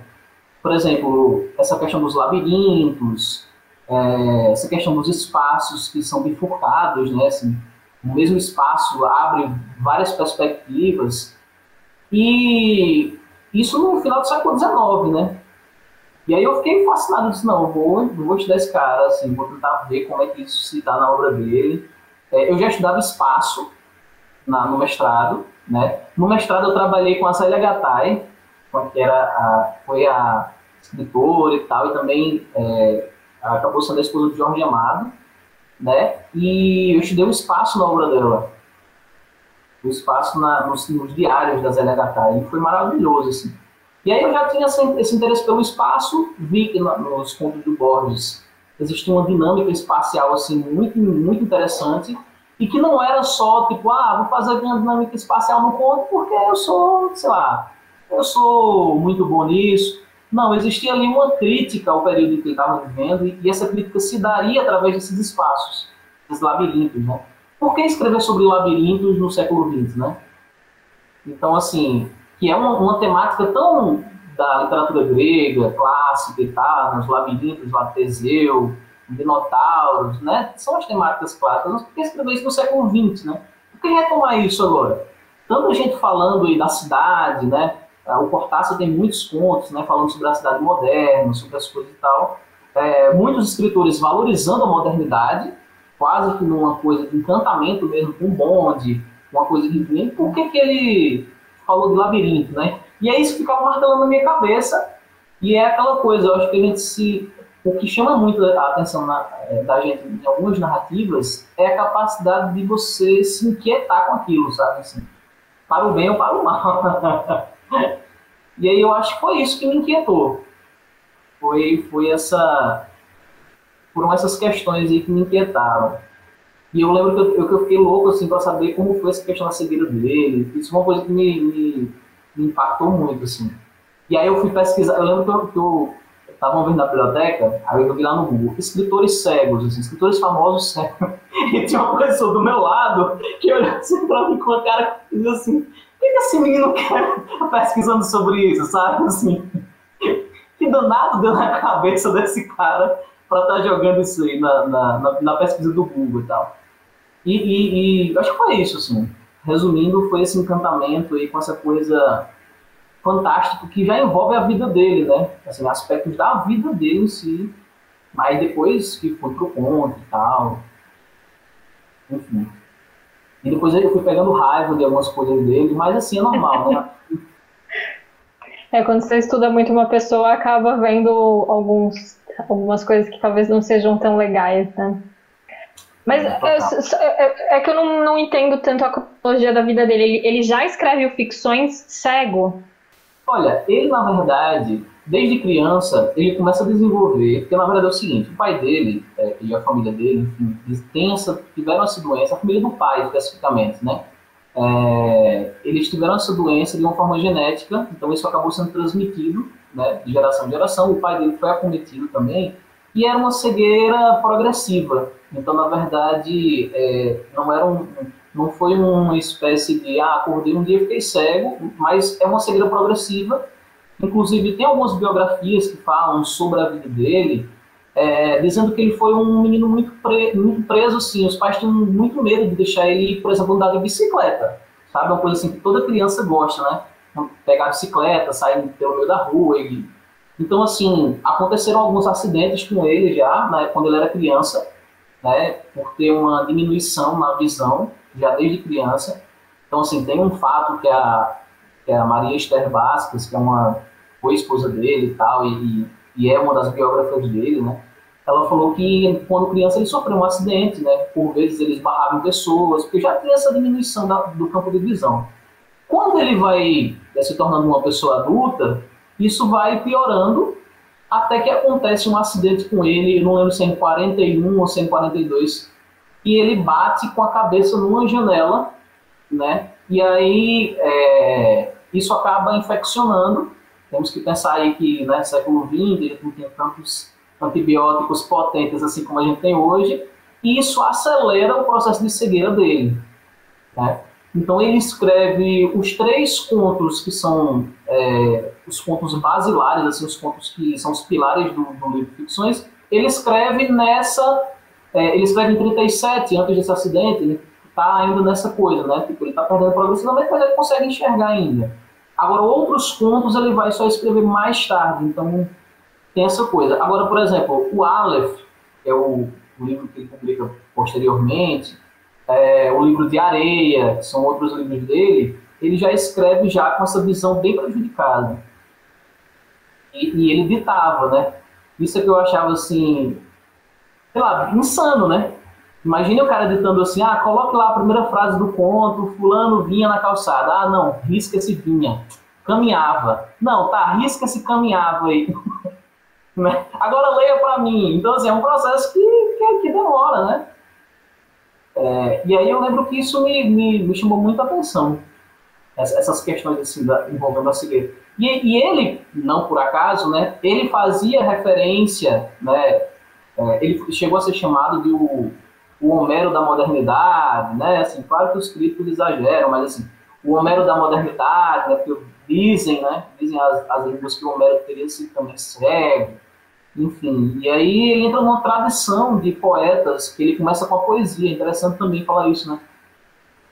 Por exemplo, essa questão dos labirintos, é, essa questão dos espaços que são bifurcados, né? Assim, o mesmo espaço abre várias perspectivas. E isso no final do século XIX, né? E aí eu fiquei fascinado, disse, não, vou, vou estudar esse cara, assim, vou tentar ver como é que isso se dá na obra dele. É, eu já estudava espaço na, no mestrado, né? No mestrado eu trabalhei com a Célia Gattai, que era a, foi a escritora e tal, e também é, acabou sendo a esposa de Jorge Amado, né? E eu estudei o espaço na obra dela o espaço na, nos, nos, diários das LHK, e foi maravilhoso, assim. E aí eu já tinha esse, esse interesse pelo espaço, vi que nos contos do Borges existia uma dinâmica espacial, assim, muito, muito interessante, e que não era só, tipo, ah, vou fazer uma dinâmica espacial no conto porque eu sou, sei lá, eu sou muito bom nisso. Não, existia ali uma crítica ao período que ele estava vivendo, e, e essa crítica se daria através desses espaços, desses labirintos, né? Por que escrever sobre labirintos no século XX, né? Então, assim, que é uma, uma temática tão da literatura grega, clássica e tal, nos labirintos lá Teseu, Minotauros, né? São as temáticas clássicas. Que escrever isso no século XX, né? Por que retomar isso agora? Tanta gente falando aí da cidade, né? Ah, o Cortázar tem muitos contos, né? Falando sobre a cidade moderna, sobre as coisas e tal. É, muitos escritores valorizando a modernidade, quase que numa coisa de encantamento mesmo, com bonde, uma coisa de por que, que ele falou de labirinto, né? E aí isso ficava martelando na minha cabeça, e é aquela coisa, eu acho que a gente se. O que chama muito a atenção na, é, da gente em algumas narrativas é a capacidade de você se inquietar com aquilo, sabe? Assim, para o bem ou para o mal. (laughs) e aí eu acho que foi isso que me inquietou. Foi, foi essa foram essas questões aí que me inquietaram. E eu lembro que eu, que eu fiquei louco assim para saber como foi essa questão da cegueira dele. Isso é uma coisa que me, me, me, impactou muito assim. E aí eu fui pesquisar. Eu lembro que eu, estava vendo na biblioteca, aí eu vi lá no Google, escritores cegos, assim, escritores famosos cegos. (laughs) E tinha uma pessoa do meu lado que olhou assim pra mim com a cara e dizia assim, o que, esse menino quer (laughs) pesquisando sobre isso, sabe? Assim, (laughs) que danado deu na cabeça desse cara para estar tá jogando isso aí na, na, na, na, pesquisa do Google e tal. E, e, e, acho que foi isso, assim. Resumindo, foi esse encantamento aí com essa coisa fantástico que já envolve a vida dele, né? Assim, aspectos da vida dele em si. Mas depois que foi pro conto e tal. Enfim. E depois eu fui pegando raiva de algumas coisas dele, mas assim, é normal, né? (laughs) É, quando você estuda muito uma pessoa, acaba vendo alguns, algumas coisas que talvez não sejam tão legais, né? Mas é, é, é, que eu não, não entendo tanto a cronologia da vida dele. Ele, ele já escreve ficções cego? Olha, ele na verdade, desde criança, ele começa a desenvolver, porque na verdade é o seguinte, o pai dele é, e a família dele, enfim, tem essa, tiveram essa doença, a família do pai especificamente, né? É, eles tiveram essa doença de uma forma genética, então isso acabou sendo transmitido né, de geração em geração. O pai dele foi acometido também, e era uma cegueira progressiva. Então, na verdade, é, não era um, não foi uma espécie de ah, acordei um dia e fiquei cego, mas é uma cegueira progressiva. Inclusive, tem algumas biografias que falam sobre a vida dele, é, dizendo que ele foi um menino muito, pre, muito preso, assim. Os pais tinham muito medo de deixar ele, por exemplo, andar de bicicleta, sabe? Uma coisa assim que toda criança gosta, né? Pegar a bicicleta, sair pelo meio da rua. E... Então, assim, aconteceram alguns acidentes com ele já, né, quando ele era criança, né? Por ter uma diminuição na visão já desde criança. Então, assim, tem um fato que a, que a Maria Esther Vasquez, que é uma foi esposa dele e tal, e, e é uma das biógrafas dele, né? Ela falou que quando criança ele sofreu um acidente, né? Por vezes ele esbarrava em pessoas, porque já tinha essa diminuição da, do campo de visão. Quando ele vai se tornando uma pessoa adulta, isso vai piorando até que acontece um acidente com ele, não lembro se é em 41 ou se é em 42, e ele bate com a cabeça numa janela, né? E aí é, isso acaba infeccionando. Temos que pensar aí que né, século XX não tem tantos antibióticos potentes assim como a gente tem hoje, e isso acelera o processo de cegueira dele. Né? Então ele escreve os três contos que são é, os contos basilares, assim, os contos que são os pilares do, do livro de ficções. Ele escreve nessa é, ele escreve em 37, antes desse acidente, ele está ainda nessa coisa, né? Tipo, ele está perdendo progressivamente, mas ele consegue enxergar ainda. Agora, outros contos ele vai só escrever mais tarde, então tem essa coisa. Agora, por exemplo, o Aleph, que é o, o livro que ele publica posteriormente, é, o livro de Areia, que são outros livros dele, ele já escreve já com essa visão bem prejudicada. E, e ele ditava, né? Isso é que eu achava assim, sei lá, insano, né? Imagine o cara ditando assim, ah, coloque lá a primeira frase do conto, fulano vinha na calçada. Ah, não, risca esse vinha. Caminhava. Não, tá, risca esse caminhava aí. (laughs) Né? Agora leia para mim. Então, assim, é um processo que, que, que demora, né? É, e aí eu lembro que isso me, me, me chamou muita atenção. Essas questões assim, da, envolvendo a cegueira. E, e ele, não por acaso, né, ele fazia referência, né, é, ele chegou a ser chamado de o, o Homero da modernidade, né? Assim, claro que os críticos exageram, mas assim, o Homero da modernidade, né? Porque dizem, né? Dizem as, as línguas que o Homero teria sido também cego, enfim. E aí ele entra numa tradição de poetas que ele começa com a poesia. É interessante também falar isso, né?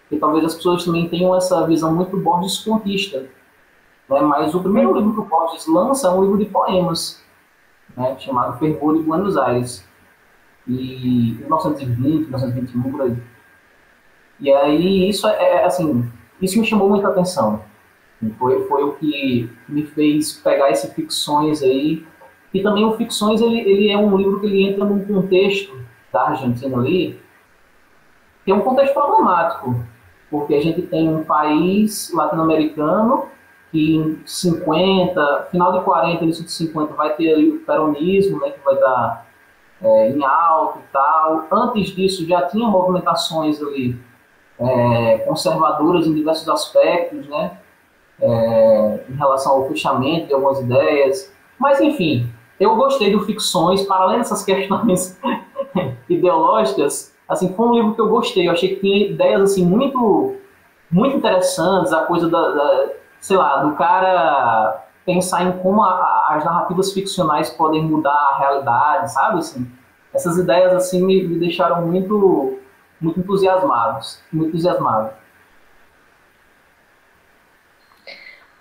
Porque talvez as pessoas também tenham essa visão muito Borges contista. Né? Mas o primeiro livro que o Borges lança é um livro de poemas né, chamado Fervor de Buenos Aires, e 1920, 1921, por aí. E aí, isso é, é, assim, isso me chamou muita atenção. Foi, foi o que me fez pegar esse Ficções aí. E também o Ficções, ele, ele é um livro que ele entra num contexto da Argentina ali, que é um contexto problemático, porque a gente tem um país latino-americano que em 50, final de 40, início de 50, vai ter ali o peronismo, né, que vai estar é, em alto e tal. Antes disso, já tinha movimentações ali é, conservadoras em diversos aspectos, né, é, em relação ao fechamento de algumas ideias. Mas, enfim, eu gostei do Ficções, para além dessas (laughs) questões ideológicas, assim, foi um livro que eu gostei. Eu achei que tinha ideias, assim, muito, muito interessantes, a coisa da, da sei lá, do cara pensar em como a, as narrativas ficcionais podem mudar a realidade, sabe? Assim, essas ideias assim me, me deixaram muito, muito entusiasmados, muito entusiasmado.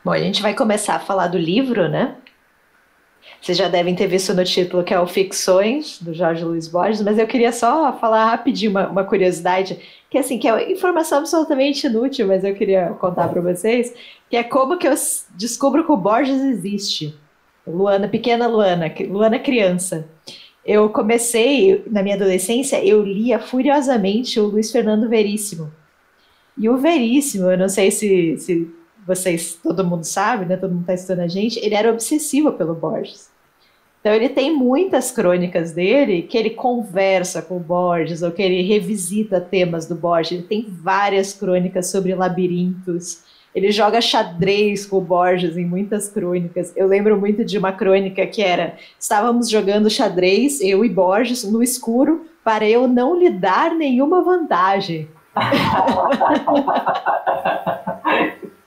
Bom, a gente vai começar a falar do livro, né? Vocês já devem ter visto no título que é o Ficções, do Jorge Luiz Borges, mas eu queria só falar rapidinho uma, uma curiosidade, que assim, que é informação absolutamente inútil, mas eu queria contar para vocês, que é como que eu descubro que o Borges existe. Luana, pequena Luana, Luana criança. Eu comecei, na minha adolescência, eu lia furiosamente o Luiz Fernando Veríssimo. E o Veríssimo, eu não sei se, se vocês, todo mundo sabe, né? Todo mundo está estudando a gente, ele era obsessivo pelo Borges. Então ele tem muitas crônicas dele que ele conversa com o Borges ou que ele revisita temas do Borges. Ele tem várias crônicas sobre labirintos. Ele joga xadrez com o Borges em muitas crônicas. Eu lembro muito de uma crônica que era: estávamos jogando xadrez, eu e Borges, no escuro, para eu não lhe dar nenhuma vantagem. (laughs)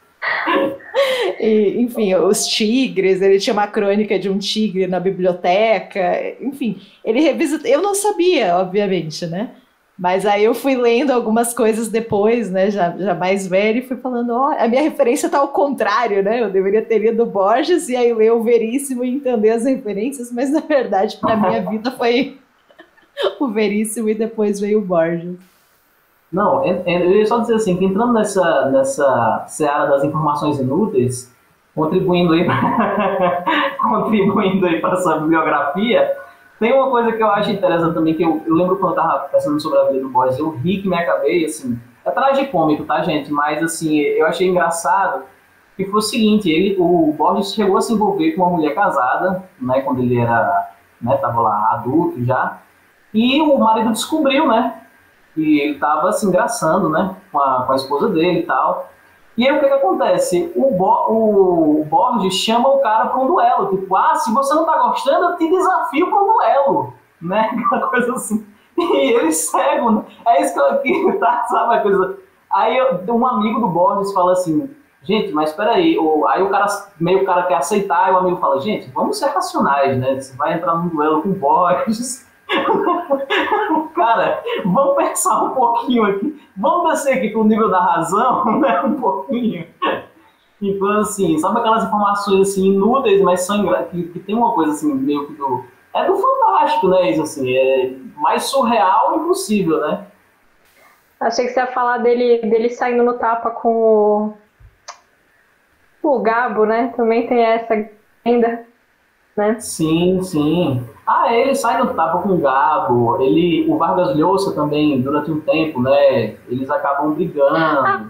E, enfim, os tigres, ele tinha uma crônica de um tigre na biblioteca, enfim, ele revisita. Eu não sabia, obviamente, né? Mas aí eu fui lendo algumas coisas depois, né? Já, já mais velho, e fui falando, ó, oh, a minha referência tá ao contrário, né? Eu deveria ter lido Borges e aí ler o Veríssimo e entender as referências, mas na verdade, para minha vida foi (laughs) o Veríssimo e depois veio o Borges. Não, eu ia só dizer assim, que entrando nessa, nessa seara das informações inúteis, contribuindo aí (laughs) contribuindo aí para essa bibliografia, tem uma coisa que eu acho interessante também, que eu, eu lembro quando eu estava pensando sobre a vida do Borges, eu ri que me acabei, assim, é tragicômico, tá, gente? Mas, assim, eu achei engraçado que foi o seguinte, ele, o Borges chegou a se envolver com uma mulher casada, né, quando ele era, né, tava lá adulto já, e o marido descobriu, né, e ele estava se engraçando, né, com a, com a esposa dele e tal. E aí o que, que acontece? O, Bo, o Borges chama o cara para um duelo, tipo, ah, se você não tá gostando, eu te desafio para um duelo, né? (laughs) Coisa assim. E eles cegam, né? É isso que eu aqui, (laughs) tá? Sabe a coisa? Aí um amigo do Borges fala assim, gente, mas peraí, o, aí o cara, meio o cara quer aceitar, e o amigo fala, gente, vamos ser racionais, né? Você vai entrar num duelo com o Borges Cara, vamos pensar um pouquinho aqui. Vamos descer aqui pro nível da razão, (laughs) né? Um pouquinho. Então, assim, sabe aquelas informações assim, inúteis, mas são que, que tem uma coisa assim, meio que do. É do fantástico, né? Isso assim, é mais surreal impossível, né? Achei que você ia falar dele, dele saindo no tapa com o, o Gabo, né? Também tem essa ainda, né? Sim, sim. Ah, ele sai no tapa com o Gabo. Ele, o Vargas Llosa também, durante um tempo, né? Eles acabam brigando. Ah.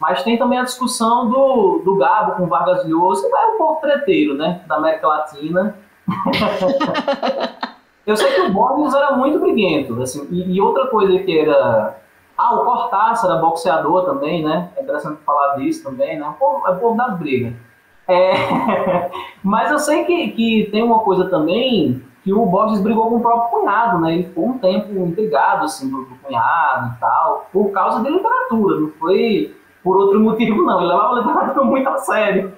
Mas tem também a discussão do, do Gabo com o Vargas Llosa, que é um pouco treteiro, né? Da América Latina. (laughs) Eu sei que o Borges era muito briguento, assim, e, e, outra coisa que era... Ah, o Cortázar era boxeador também, né? É interessante falar disso também, né? O povo, é o povo das brigas. É... (laughs) Mas eu sei que, que tem uma coisa também que o Borges brigou com o próprio cunhado, né? Ele ficou um tempo intrigado, assim, do, do cunhado e tal, por causa de literatura, não foi por outro (laughs) motivo, não. Ele levava a literatura muito a sério.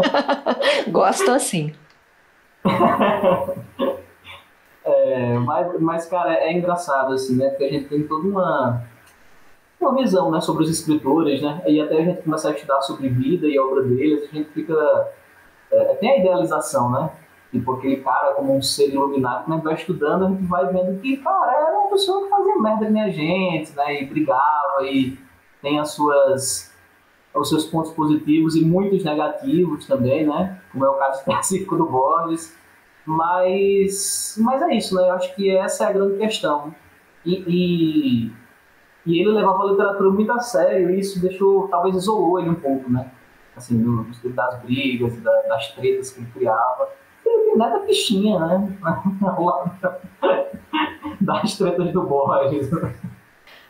(laughs) Gosto assim. (laughs) é, mas, mas, cara, é engraçado, assim, né? Porque a gente tem toda uma, uma visão, né, sobre os escritores, né? E até a gente começa a estudar sobre vida e a obra deles, a gente fica... É, tem a idealização, né? Tipo, aquele cara como um ser iluminado, que gente vai estudando, a gente vai vendo que, cara, era uma pessoa que fazia merda com a gente, né? E brigava e tem as suas, os seus pontos positivos e muitos negativos também, né? Como é o caso (laughs) específico do Borges. Mas, mas é isso, né? Eu acho que essa é a grande questão. E, e, e ele levava a literatura muito a sério e isso deixou, talvez isolou ele um pouco, né? Assim, do, das brigas, das tretas que ele criava nada fichinha, né? (laughs) das tretas do Borges.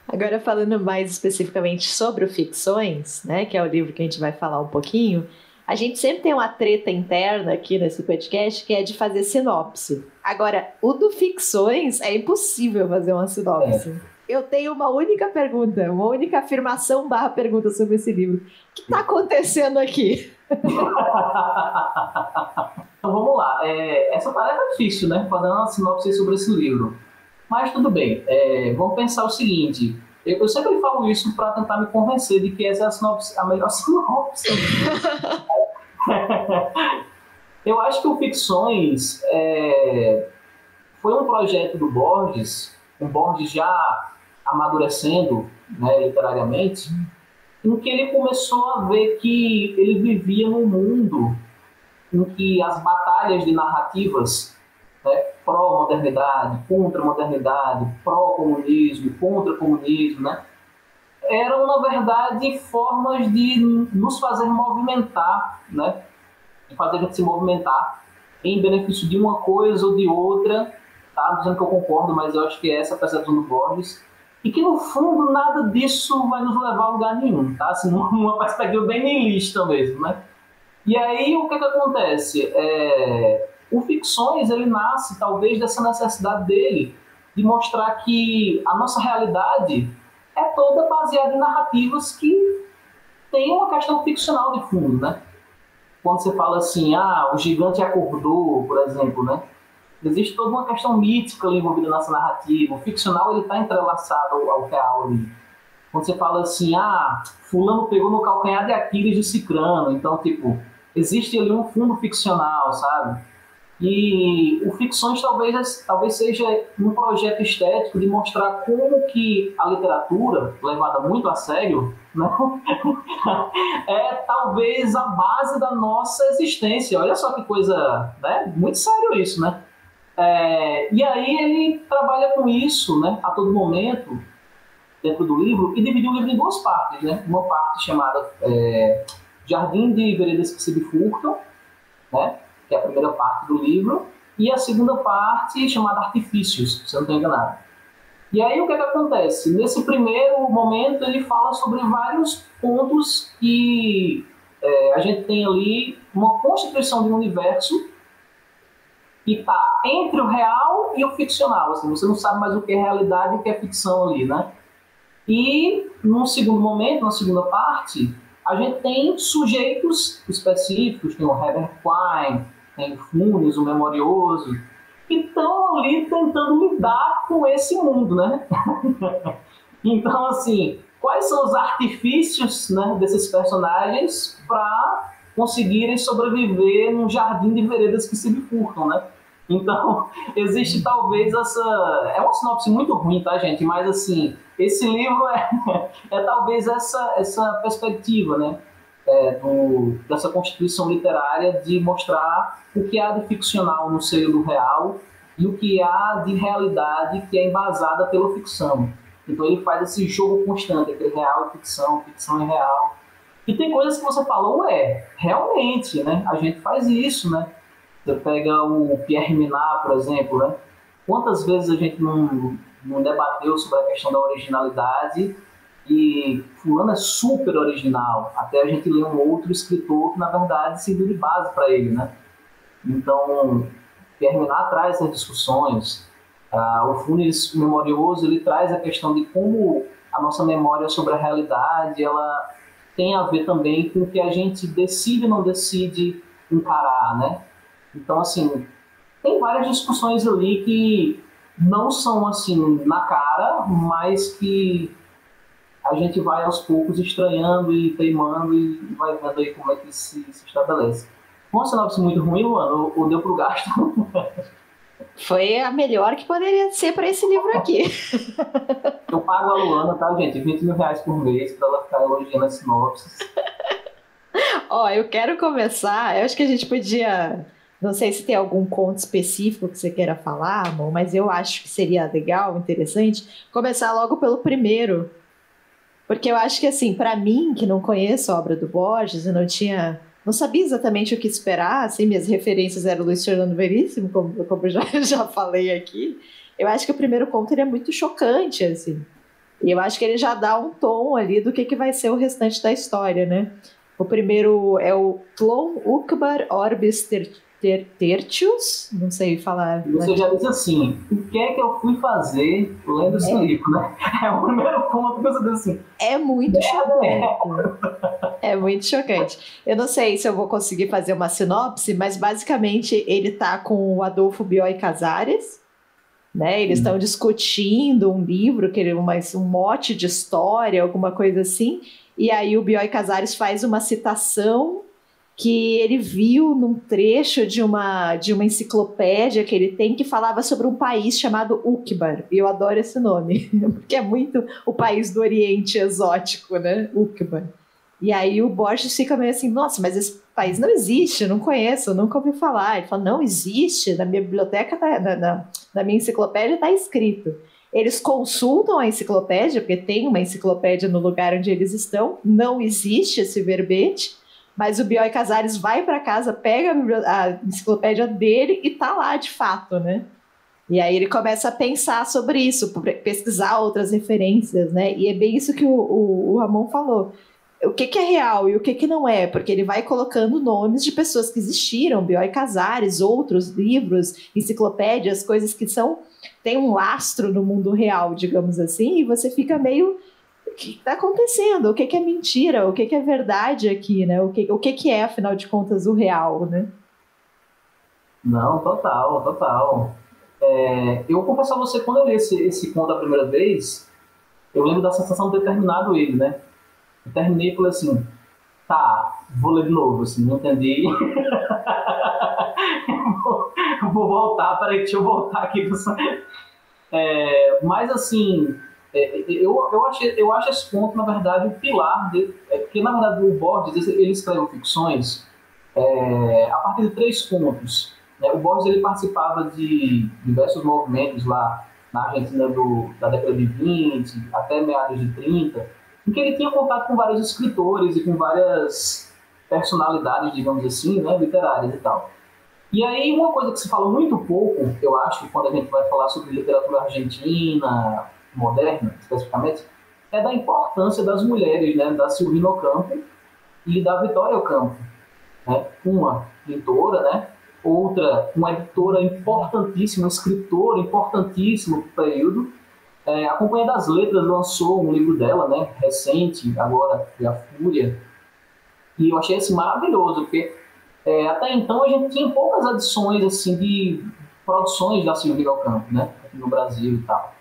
Agora, falando mais especificamente sobre o Ficções, né, que é o livro que a gente vai falar um pouquinho, a gente sempre tem uma treta interna aqui nesse podcast que é de fazer sinopse. Agora, o do Ficções é impossível fazer uma sinopse. É. Eu tenho uma única pergunta, uma única afirmação barra pergunta sobre esse livro. O que está acontecendo aqui? (laughs) Então vamos lá. É, essa tarefa é difícil, né? Fazer uma sinopse sobre esse livro. Mas tudo bem. É, vamos pensar o seguinte: Eu, eu sempre falo isso para tentar me convencer de que essa é a, sinopse, a melhor (laughs) sinopse. eu acho que o Ficções é, foi um projeto do Borges, o Borges já amadurecendo né, literariamente, em que ele começou a ver que ele vivia num mundo em que as batalhas de narrativas né, pró-modernidade, contra-modernidade, pró-comunismo, contra-comunismo, né, eram, na verdade, formas de nos fazer movimentar, né, de fazer a gente se movimentar em benefício de uma coisa ou de outra, tá? Dizendo que eu concordo, mas eu acho que é essa a percepção do Borges, e que no fundo nada disso vai nos levar a lugar nenhum, tá? Assim, (laughs) uma perspectiva bem niilista mesmo, né? E aí o que, que acontece? É, o Ficções ele nasce talvez dessa necessidade dele de mostrar que a nossa realidade é toda baseada em narrativas que tem uma questão ficcional de fundo, né? Quando você fala assim, ah, o gigante acordou, por exemplo, né? Existe toda uma questão mítica envolvida nessa narrativa. O ficcional ele está entrelaçado ao real ali. Quando você fala assim, ah, fulano pegou no calcanhar de Aquiles de Cicrano, então, tipo, existe ali um fundo ficcional, sabe? E o Ficções talvez, talvez seja um projeto estético de mostrar como que a literatura, levada muito a sério, né? (laughs) é talvez a base da nossa existência. Olha só que coisa, né? Muito sério isso, né? É, e aí ele trabalha com isso, né? A todo momento, dentro do livro, e dividiu o livro em duas partes, né? Uma parte chamada é, Jardim de Veredas que se bifurcam, né? que é a primeira parte do livro, e a segunda parte chamada Artifícios, se eu não estou enganado. E aí o que, é que acontece? Nesse primeiro momento ele fala sobre vários pontos que é, a gente tem ali uma constituição de um universo que está entre o real e o ficcional. Assim, você não sabe mais o que é realidade e o que é ficção ali, né? E num segundo momento, na segunda parte, a gente tem sujeitos específicos, tem o Herbert Quine, tem Funes, o Memorioso, que estão ali tentando lidar com esse mundo, né? (laughs) então, assim, quais são os artifícios né, desses personagens para conseguirem sobreviver num jardim de veredas que se bifurcam, né? Então, existe talvez essa. É uma sinopse muito ruim, tá, gente? Mas, assim, esse livro é, (laughs) é talvez essa, essa perspectiva, né? É, do, dessa constituição literária de mostrar o que há de ficcional no seio do real e o que há de realidade que é embasada pela ficção. Então ele faz esse jogo constante entre real e ficção, ficção e real. E tem coisas que você falou, é, realmente, né? A gente faz isso, né? Você pega o Pierre Minat, por exemplo, né? Quantas vezes a gente não, não debateu sobre a questão da originalidade e fulano é super original, até a gente lê um outro escritor que na verdade serviu de base para ele, né? Então, Pierre Minat traz essas discussões, ah, o Funes Memorioso ele traz a questão de como a nossa memória sobre a realidade ela tem a ver também com o que a gente decide ou não decide encarar, né? Então, assim, tem várias discussões ali que não são assim na cara, mas que a gente vai aos poucos estranhando e teimando e vai vendo aí como é que se, se estabelece. Uma sinopse muito ruim, Luana, ou deu pro gasto? (laughs) Foi a melhor que poderia ser para esse livro aqui. (laughs) Eu pago a Luana, tá, gente? 20 mil reais por mês para ela ficar elogiando as sinopses. (laughs) Ó, eu quero começar. Eu acho que a gente podia não sei se tem algum conto específico que você queira falar, amor, mas eu acho que seria legal, interessante, começar logo pelo primeiro. Porque eu acho que, assim, para mim, que não conheço a obra do Borges e não tinha. Não sabia exatamente o que esperar, assim, minhas referências eram Luiz Fernando Veríssimo, como, como já, (laughs) já falei aqui. Eu acho que o primeiro conto ele é muito chocante, assim. E eu acho que ele já dá um tom ali do que, que vai ser o restante da história, né? O primeiro é o Tlon Ukbar Orbis Ter ter, tertius, não sei falar. Você já diz assim, o que é que eu fui fazer lendo esse é. livro, né? É o primeiro ponto que você diz assim. É muito é, chocante. É. é muito chocante. Eu não sei se eu vou conseguir fazer uma sinopse, mas basicamente ele tá com o Adolfo Bioy Casares, Né? Eles estão discutindo um livro, que ele, um mote de história, alguma coisa assim, e aí o Bioy Casares faz uma citação que ele viu num trecho de uma, de uma enciclopédia que ele tem que falava sobre um país chamado Ukbar. E eu adoro esse nome, (laughs) porque é muito o país do Oriente exótico, né? Ukbar. E aí o Borges fica meio assim, nossa, mas esse país não existe, não conheço, nunca ouvi falar. Ele fala, não existe, na minha biblioteca, tá, na, na, na minha enciclopédia está escrito. Eles consultam a enciclopédia, porque tem uma enciclopédia no lugar onde eles estão, não existe esse verbete, mas o Bioy Casares vai para casa, pega a enciclopédia dele e tá lá de fato, né? E aí ele começa a pensar sobre isso, pesquisar outras referências, né? E é bem isso que o, o, o Ramon falou. O que, que, é real e o que, que não é? Porque ele vai colocando nomes de pessoas que existiram, Bioy Casares, outros livros, enciclopédias, coisas que são têm um lastro no mundo real, digamos assim, e você fica meio que está acontecendo? O que, que, é mentira? O que, que, é verdade aqui, né? O que, o que, que é, afinal de contas, o real, né? Não, total, total. É, eu confesso a você, quando eu li esse, esse conto a primeira vez, eu lembro da sensação de ter terminado ele, né? Eu terminei e falei assim, tá, vou ler de novo, assim, não entendi. (laughs) vou, vou voltar, peraí, deixa eu voltar aqui. É, mas assim, é, eu, eu, acho, eu acho esse ponto, na verdade, o pilar dele. É, porque, na verdade, o Borges ele escreveu ficções é, a partir de três pontos. Né? O Borges ele participava de diversos movimentos lá na Argentina do, da década de 20 até meados de 30, em que ele tinha contato com vários escritores e com várias personalidades, digamos assim, né, literárias e tal. E aí, uma coisa que se fala muito pouco, eu acho, quando a gente vai falar sobre literatura argentina, moderna, especificamente, é da importância das mulheres, né, da Silvina Ocampo e da Vitória Ocampo. Né? Uma pintora, né? outra, uma editora importantíssima, uma escritora importantíssima do período. É, a das Letras lançou um livro dela, né, recente, agora, que é A Fúria, e eu achei assim, maravilhoso, porque é, até então a gente tinha poucas edições assim, de produções da Silvina Ocampo, né, aqui no Brasil e tal.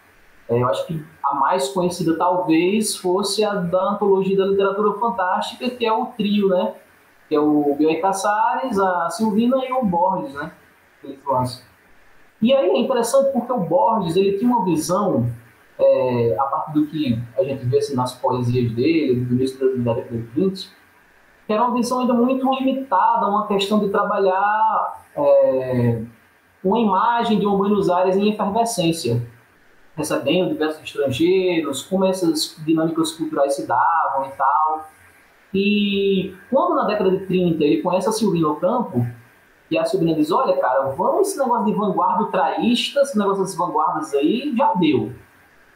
É, eu acho que a mais conhecida talvez fosse a da antologia da literatura fantástica, que é o trio, né? Que é o Bioy Casares, a Silvina e o Borges, né? Eles lançam. E aí é interessante porque o Borges ele tinha uma visão, é, a partir do que a gente vê assim, nas poesias dele, do início da década de 20, que era uma visão ainda muito limitada, uma questão de trabalhar é, uma imagem de um Buenos Aires em efervescência recebendo diversos estrangeiros, como essas dinâmicas culturais se davam e tal. E quando na década de 30 ele conhece a Silvina Ocampo, e a Silvina diz, olha cara, vamos esse negócio de vanguarda traísta, esse negócio das vanguardas aí, já deu.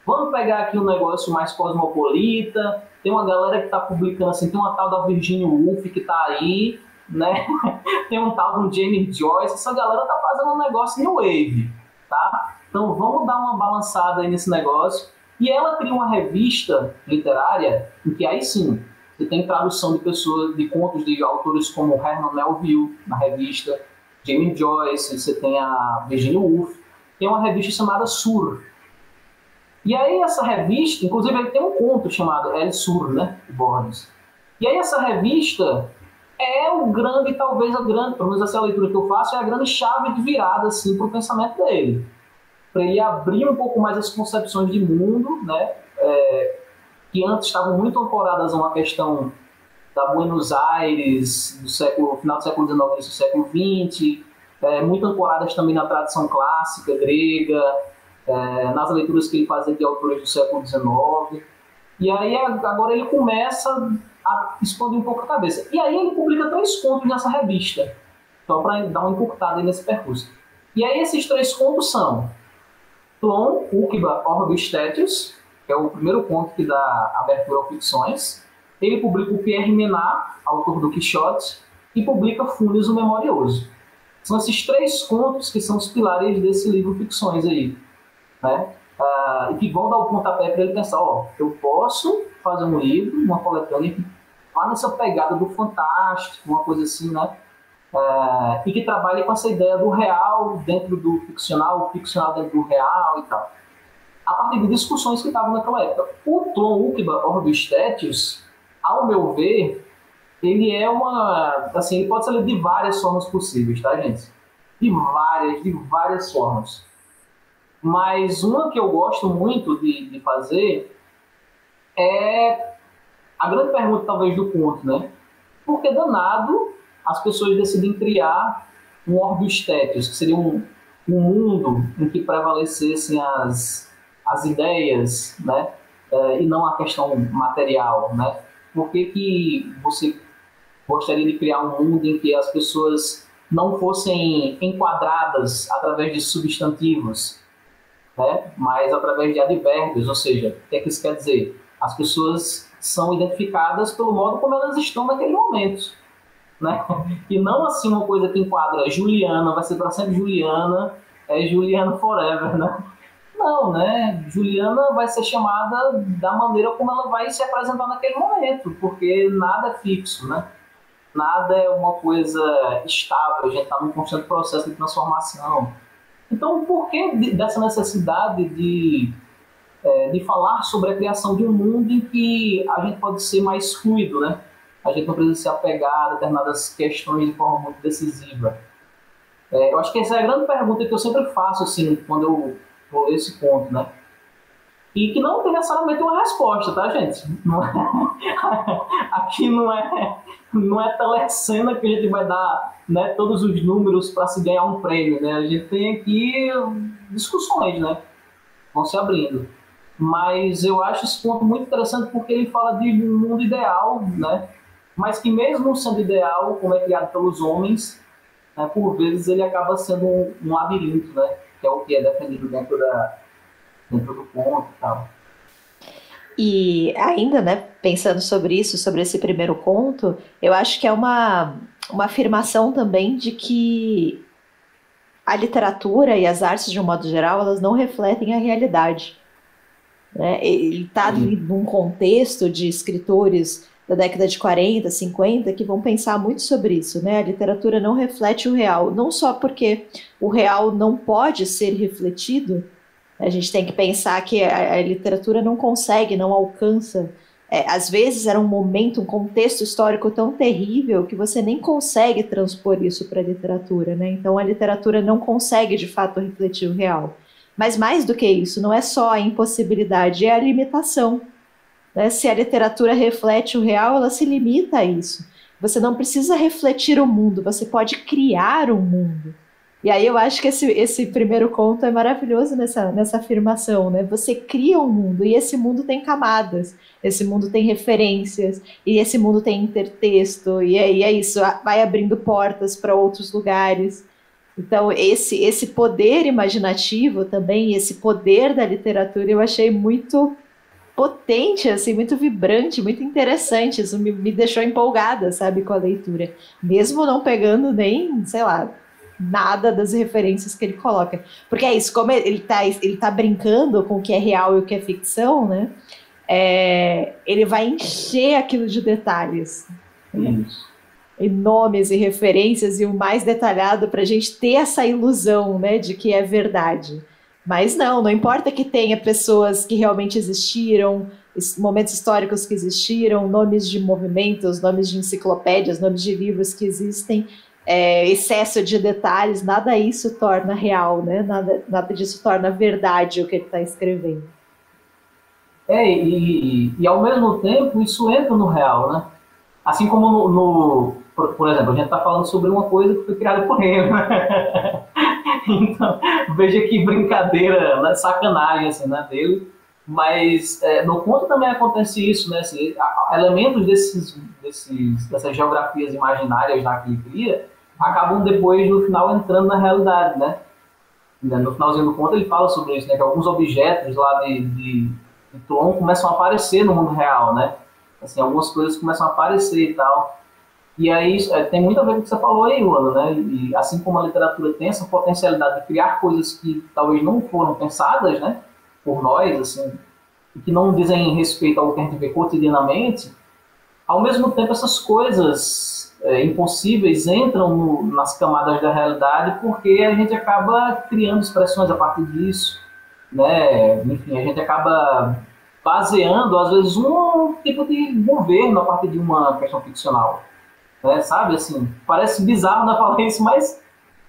Vamos pegar aqui um negócio mais cosmopolita, tem uma galera que está publicando assim, tem uma tal da Virginia Woolf que está aí, né? (laughs) tem um tal do James Joyce, essa galera está fazendo um negócio new wave, tá? Então vamos dar uma balançada aí nesse negócio. E ela cria uma revista literária em que aí sim você tem tradução de pessoas, de contos de autores como Herman Melville na revista, James Joyce, você tem a Virginia Woolf, tem uma revista chamada Sur. E aí essa revista, inclusive ele tem um conto chamado El Sur, né, Borges. E aí essa revista é o grande, talvez a grande, pelo menos essa é a leitura que eu faço, é a grande chave de virada assim para o pensamento dele para ele abrir um pouco mais as concepções de mundo, né, é, que antes estavam muito ancoradas a uma questão da Buenos Aires do século final do século XIX início do século XX, é, muito ancoradas também na tradição clássica grega, é, nas leituras que ele fazia de autores do século XIX. E aí agora ele começa a expandir um pouco a cabeça. E aí ele publica três contos nessa revista, só para dar uma encurtada nesse percurso. E aí esses três contos são Plon, Ukiba, Orbe Statius, que é o primeiro conto que dá abertura ao ficções. Ele publica o Pierre Menard, autor do Quixote, e publica Fúnios o Memorioso. São esses três contos que são os pilares desse livro Ficções aí, né? Ah, e que vão dar o pontapé para ele pensar, ó, eu posso fazer um livro, uma coletânea vá nessa pegada do fantástico, uma coisa assim, né? Uh, e que trabalha com essa ideia do real dentro do ficcional, o ficcional dentro do real e tal. A partir de discussões que estavam naquela época. O Tom Ukiba Orbistetius, ao meu ver, ele é uma. Assim, ele pode ser lido de várias formas possíveis, tá, gente? De várias, de várias formas. Mas uma que eu gosto muito de, de fazer é a grande pergunta, talvez, do conto, né? Por que danado as pessoas decidem criar um Orbistétios, que seria um, um mundo em que prevalecessem as, as ideias, né? É, e não a questão material, né? Por que, que você gostaria de criar um mundo em que as pessoas não fossem enquadradas através de substantivos, né? mas através de advérbios, ou seja, o que, é que isso quer dizer? As pessoas são identificadas pelo modo como elas estão naquele momento. Né? E não assim uma coisa que enquadra Juliana, vai ser para sempre Juliana, é Juliana forever, né? Não, né? Juliana vai ser chamada da maneira como ela vai se apresentar naquele momento, porque nada é fixo, né? nada é uma coisa estável, a gente está num constante processo de transformação. Então, por que dessa necessidade de, é, de falar sobre a criação de um mundo em que a gente pode ser mais fluido, né? A gente não precisa se apegar a determinadas questões de forma muito decisiva. É, eu acho que essa é a grande pergunta que eu sempre faço, assim, quando eu vou esse ponto, né? e que não tem necessariamente uma resposta, tá, gente? Não é... (laughs) Aqui não é, não é telecena que a gente vai dar né, todos os números para se ganhar um prêmio, né? A gente tem aqui discussões, né? Vão se abrindo. Mas eu acho esse ponto muito interessante porque ele fala de um mundo ideal, né? Mas que mesmo sendo ideal, como é criado pelos homens, né, por vezes ele acaba sendo um, um labirinto, né? Que é o que é defendido dentro da, dentro do conto e tal. E ainda, né, pensando sobre isso, sobre esse primeiro conto, eu acho que é uma, uma afirmação também de que a literatura e as artes, de um modo geral, elas não refletem a realidade. Né? Ele está num contexto de escritores da década de 40, 50, que vão pensar muito sobre isso. Né? A literatura não reflete o real, não só porque o real não pode ser refletido, a gente tem que pensar que a, a literatura não consegue, não alcança. É, às vezes era um momento, um contexto histórico tão terrível que você nem consegue transpor isso para a literatura, né? Então a literatura não consegue de fato refletir o real. Mas mais do que isso, não é só a impossibilidade, é a limitação. Né? Se a literatura reflete o real, ela se limita a isso. Você não precisa refletir o mundo, você pode criar um mundo. E aí eu acho que esse, esse primeiro conto é maravilhoso nessa, nessa afirmação, né? Você cria um mundo e esse mundo tem camadas, esse mundo tem referências, e esse mundo tem intertexto, e é, é isso, vai abrindo portas para outros lugares. Então, esse, esse poder imaginativo também, esse poder da literatura, eu achei muito potente, assim, muito vibrante, muito interessante. Isso me, me deixou empolgada, sabe, com a leitura. Mesmo não pegando nem, sei lá, nada das referências que ele coloca. Porque é isso, como ele está ele tá brincando com o que é real e o que é ficção, né? É, ele vai encher aquilo de detalhes. Né? E nomes e referências e o mais detalhado para a gente ter essa ilusão né, de que é verdade. Mas não, não importa que tenha pessoas que realmente existiram, momentos históricos que existiram, nomes de movimentos, nomes de enciclopédias, nomes de livros que existem, é, excesso de detalhes, nada isso torna real, né? Nada, nada disso torna verdade o que ele está escrevendo. É, e, e, ao mesmo tempo isso entra no real, né? Assim como no, no por, por, exemplo, a gente está falando sobre uma coisa que foi criada por ele, né? (laughs) então, (laughs) veja que brincadeira, né? sacanagem assim, né, dele. Mas é, no conto também acontece isso, né? Assim, elementos desses, desses, dessas geografias imaginárias lá que ele cria acabam depois, no final, entrando na realidade, né? No finalzinho do conto ele fala sobre isso, né? Que alguns objetos lá de, de, de Tron começam a aparecer no mundo real, né? Assim, algumas coisas começam a aparecer e tal. E aí é, tem muito a ver com o que você falou aí, Luana, né? E assim como a literatura tem essa potencialidade de criar coisas que talvez não foram pensadas, né? Por nós, assim, e que não dizem respeito ao que a gente vê cotidianamente, ao mesmo tempo essas coisas é, impossíveis entram no, nas camadas da realidade porque a gente acaba criando expressões a partir disso, né? Enfim, a gente acaba baseando, às vezes, um tipo de governo a partir de uma questão ficcional, né? Sabe, assim, parece bizarro na (laughs) falar isso, mas,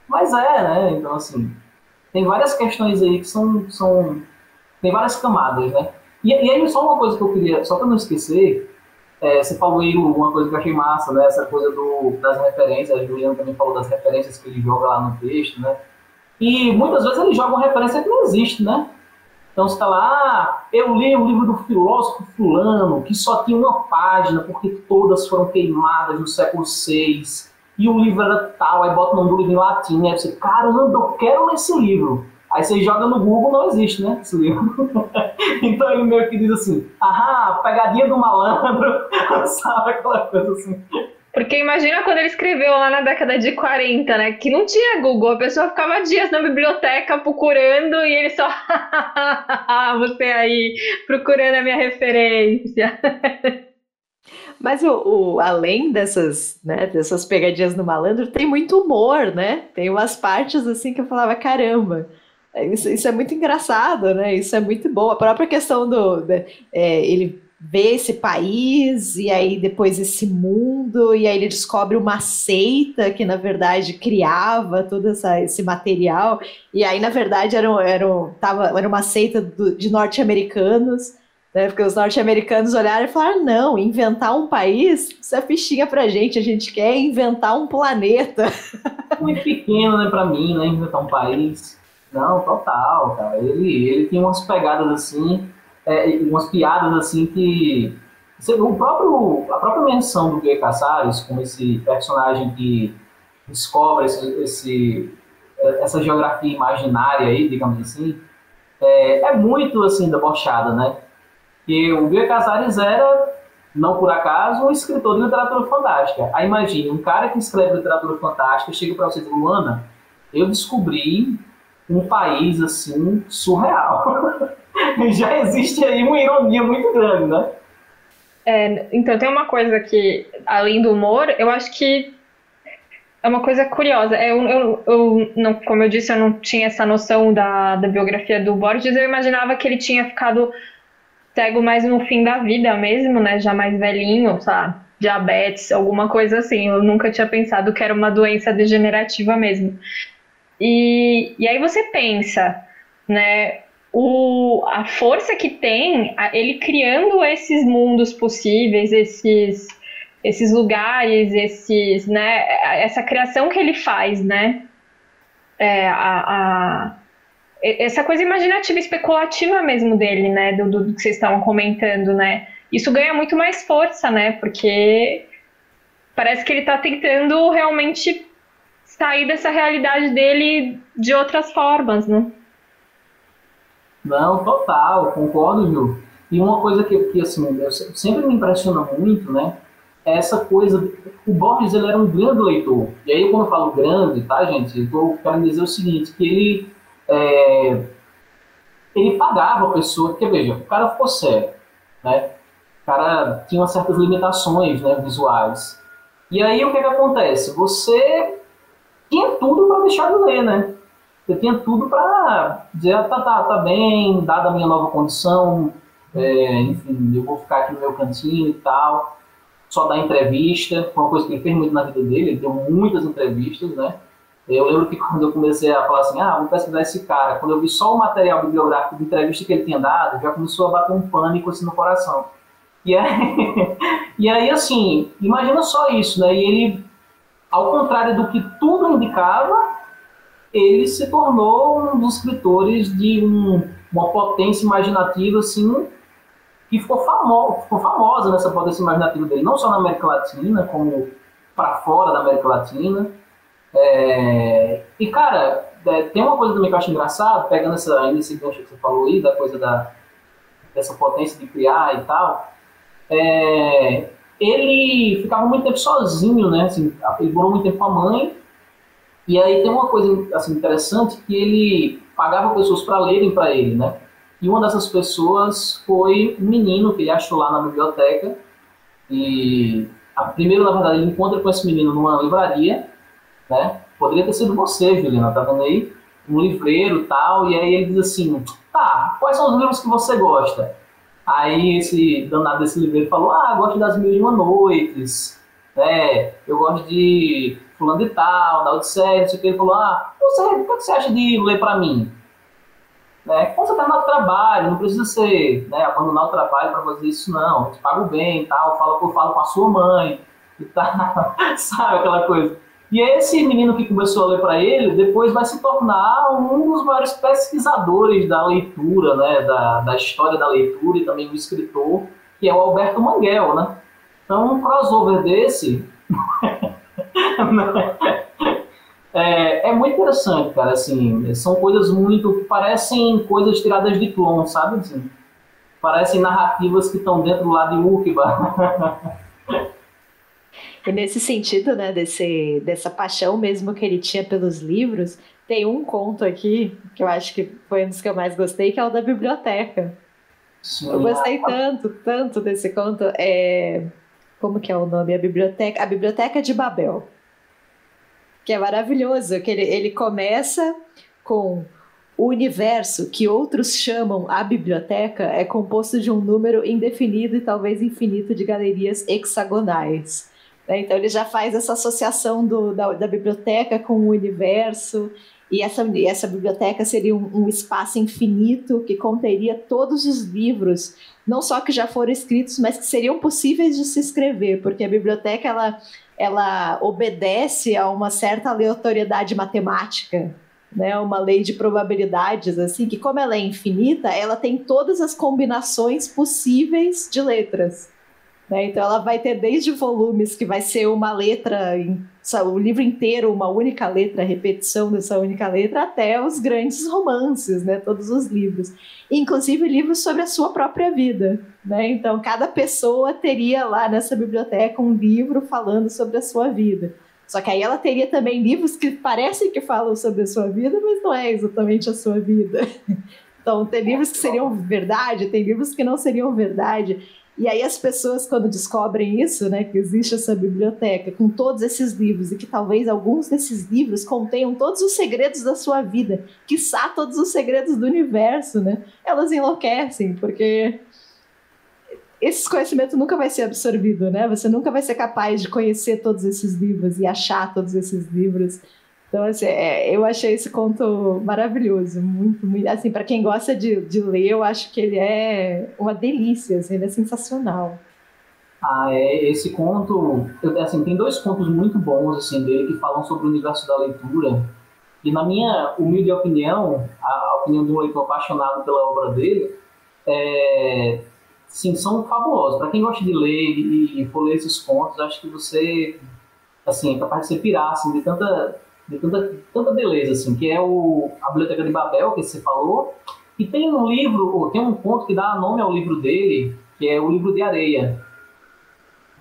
mas é, né? Então, assim, tem várias questões aí que são, são tem várias camadas, né? E, e aí, só uma coisa que eu queria, só para não esquecer, é, você falou aí uma coisa que eu achei massa, né? Essa coisa do, das referências, a Juliana também falou das referências que ele joga lá no texto, né? E muitas vezes ele joga uma referência que não existe, né? Então você está lá, ah, eu li o livro do filósofo fulano, que só tinha uma página, porque todas foram queimadas no século VI, e o livro era tal, aí bota o nome do livro em latim, aí você, caramba, eu quero ler esse livro. Aí você joga no Google, não existe, né? Esse livro. (laughs) então ele meio que diz assim, ahá, pegadinha do malandro, (laughs) sabe aquela coisa assim. Porque imagina quando ele escreveu lá na década de 40, né? Que não tinha Google, a pessoa ficava dias na biblioteca procurando e ele só. (laughs) Você aí, procurando a minha referência. (laughs) Mas o, o, além dessas, né, dessas pegadinhas no malandro, tem muito humor, né? Tem umas partes assim que eu falava, caramba. Isso, isso, é muito engraçado, né? Isso é muito bom. A própria questão do. do é, ele vê esse país e aí depois esse mundo, e aí ele descobre uma seita que, na verdade, criava todo essa, esse material. E aí, na verdade, era, era, tava, era uma seita do, de norte-americanos. Né, porque os norte-americanos olharam e falaram: não, inventar um país, isso é fichinha pra gente, a gente quer inventar um planeta. (laughs) Muito pequeno, né, pra mim, né, inventar um país. Não, total, cara. Ele, ele tem umas pegadas assim, é, umas piadas assim que. O próprio, a própria menção do Guy Casares, como esse personagem que descobre esse, esse, essa geografia imaginária aí, digamos assim, é, é muito assim debochada, né? Que o Guy Casares era, não por acaso, um escritor de literatura fantástica. Aí imagine, um cara que escreve literatura fantástica chega para você e diz, Luana, eu descobri um país assim surreal. (laughs) (laughs) Já existe aí uma ironia muito grande, né? É, então tem uma coisa que, além do humor, eu acho que é uma coisa curiosa. Eu, eu, eu não, como eu disse, eu não tinha essa noção da, da biografia do Borges. Eu imaginava que ele tinha ficado cego mais no fim da vida mesmo, né? Já mais velhinho, sabe? Diabetes, alguma coisa assim. Eu nunca tinha pensado que era uma doença degenerativa mesmo. E, e aí você pensa, né? O, a força que tem, ele criando esses mundos possíveis, esses, esses lugares, esses, né, essa criação que ele faz, né? É, a, a, essa coisa imaginativa, especulativa mesmo dele, né? Do, do, do que vocês estavam comentando, né? Isso ganha muito mais força, né? Porque parece que ele está tentando realmente sair dessa realidade dele de outras formas, né? Não, total, concordo, Ju. E uma coisa que, que assim, sempre me impressiona muito, né? É essa coisa. O Borges ele era um grande leitor. E aí, quando eu falo grande, tá, gente? Eu tô querendo dizer o seguinte: que ele. É, ele pagava a pessoa. Porque, veja, o cara ficou cego, né? O cara tinha certas limitações né, visuais. E aí, o que, que acontece? Você tinha tudo para deixar de ler, né? Você tinha tudo para dizer, tá, tá, tá bem, dada a minha nova condição, é, enfim, eu vou ficar aqui no meu cantinho e tal. Só dar entrevista, foi uma coisa que ele fez muito na vida dele, ele deu muitas entrevistas, né? Eu lembro que quando eu comecei a falar assim, ah, vou pesquisar esse cara, quando eu vi só o material bibliográfico de entrevista que ele tinha dado, já começou a bater um pânico assim no coração. E aí, (laughs) e aí assim, imagina só isso, né? E ele ao contrário do que tudo indicava, ele se tornou um dos escritores de um, uma potência imaginativa assim que ficou, famo ficou famosa nessa potência imaginativa dele, não só na América Latina, como para fora da América Latina. É... E, cara, é, tem uma coisa também que eu acho engraçado, pegando essa, esse gancho que você falou aí, da coisa da, dessa potência de criar e tal. É ele ficava muito tempo sozinho, né? Assim, ele morou muito tempo com a mãe. E aí tem uma coisa assim, interessante que ele pagava pessoas para lerem para ele, né? E uma dessas pessoas foi um menino que ele achou lá na biblioteca. E A, primeiro, na verdade, ele encontra com esse menino numa livraria, né? Poderia ter sido você, Juliana, tá vendo aí? Um livreiro tal, e aí ele diz assim, tá, quais são os livros que você gosta? Aí esse danado desse livreiro falou, ah, gosto das Mil e Uma Noites, né? Eu gosto de fulano de tal, da Odisseia, não sei o que. Ele falou, ah, você, o que você acha de ler para mim? Né? Quando você terminar o trabalho, não precisa ser, né, abandonar o trabalho para fazer isso, não. Eu te pago bem e tal, falo, eu falo com a sua mãe (laughs) e tal, sabe aquela coisa. E esse menino que começou a ler para ele, depois vai se tornar um dos maiores pesquisadores da leitura, né, da, da história da leitura e também um escritor, que é o Alberto Manguel, né? Então, um crossover desse (laughs) (laughs) é, é, muito interessante, cara, assim, são coisas muito, parecem coisas tiradas de clone, sabe, assim, parecem narrativas que estão dentro lá de Ukiba. E nesse sentido, né, desse, dessa paixão mesmo que ele tinha pelos livros, tem um conto aqui que eu acho que foi um dos que eu mais gostei, que é o da biblioteca. Sim. Eu gostei tanto, tanto desse conto. É... Como que é o nome? A biblioteca, a biblioteca de Babel. Que é maravilhoso, que ele, ele começa com o universo que outros chamam a biblioteca é composto de um número indefinido e talvez infinito de galerias hexagonais. Né? Então ele já faz essa associação do, da, da, biblioteca com o universo, e essa, essa biblioteca seria um, um, espaço infinito que conteria todos os livros, não só que já foram escritos, mas que seriam possíveis de se escrever, porque a biblioteca ela, ela obedece a uma certa aleatoriedade matemática. Né, uma lei de probabilidades, assim, que como ela é infinita, ela tem todas as combinações possíveis de letras. Né? Então ela vai ter desde volumes que vai ser uma letra, o livro inteiro, uma única letra, repetição dessa única letra, até os grandes romances, né? todos os livros. Inclusive livros sobre a sua própria vida. Né? Então cada pessoa teria lá nessa biblioteca um livro falando sobre a sua vida. Só que aí ela teria também livros que parecem que falam sobre a sua vida, mas não é exatamente a sua vida. (laughs) Então, tem livros que seriam verdade, tem livros que não seriam verdade. E aí as pessoas, quando descobrem isso, né, que existe essa biblioteca com todos esses livros e que talvez alguns desses livros contenham todos os segredos da sua vida, quiçá todos os segredos do universo, né, elas enlouquecem, porque esse conhecimento nunca vai ser absorvido, né? Você nunca vai ser capaz de conhecer todos esses livros e achar todos esses livros então, assim, é, eu achei esse conto maravilhoso, muito, muito assim, para quem gosta de, de ler, eu acho que ele é uma delícia, assim, ele é sensacional. Ah, é, esse conto, assim, tem dois contos muito bons, assim, dele, que falam sobre o universo da leitura, e na minha humilde opinião, a opinião um leitor apaixonado pela obra dele, é, sim, são fabulosos. Para quem gosta de ler e, e for ler esses contos, acho que você, assim, é capaz de se pirar, assim, de tanta de tanta, tanta beleza, assim, que é o, a Biblioteca de Babel, que você falou, e tem um livro, tem um conto que dá nome ao livro dele, que é o Livro de Areia.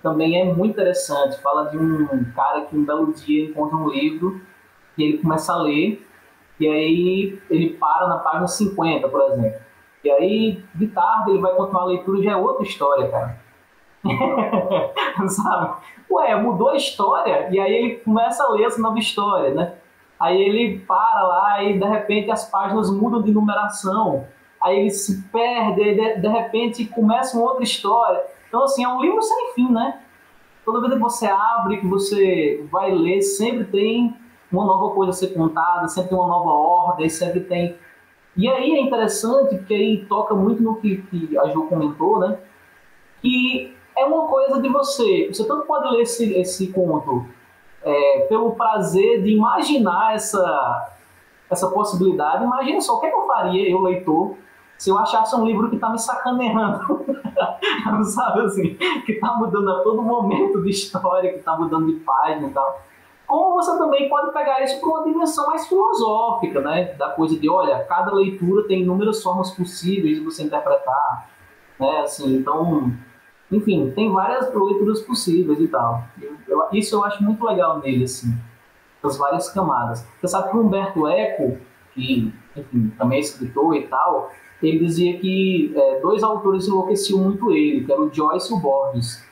Também é muito interessante, fala de um cara que um belo dia encontra um livro e ele começa a ler, e aí ele para na página 50, por exemplo. E aí, de tarde, ele vai continuar a leitura, já é outra história, cara. (laughs) Sabe? Ué, mudou a história, e aí ele começa a ler essa nova história, né? Aí ele para lá e de repente as páginas mudam de numeração. Aí ele se perde, de, de repente começa uma outra história. Então, assim, é um livro sem fim, né? Toda vez que você abre, que você vai ler, sempre tem uma nova coisa a ser contada, sempre tem uma nova ordem, sempre tem. E aí é interessante, porque aí toca muito no que, que a Ju comentou, né? Que é uma coisa de você. Você tanto pode ler esse, esse conto é, pelo prazer de imaginar essa, essa possibilidade. Imagina só, o que, é que eu faria, eu leitor, se eu achasse um livro que está me sacaneando, (laughs) sabe assim, que está mudando a todo momento de história, que está mudando de página e tal. Como você também pode pegar isso para uma dimensão mais filosófica, né? Da coisa de, olha, cada leitura tem inúmeras formas possíveis de você interpretar, né? Assim, então, enfim, tem várias leituras possíveis e tal. Eu, isso eu acho muito legal nele, assim, as várias camadas. Você sabe que o Humberto Eco, que enfim, também é escritor e tal, ele dizia que é, dois autores enlouqueciam muito ele, que eram o Joyce e o Borges.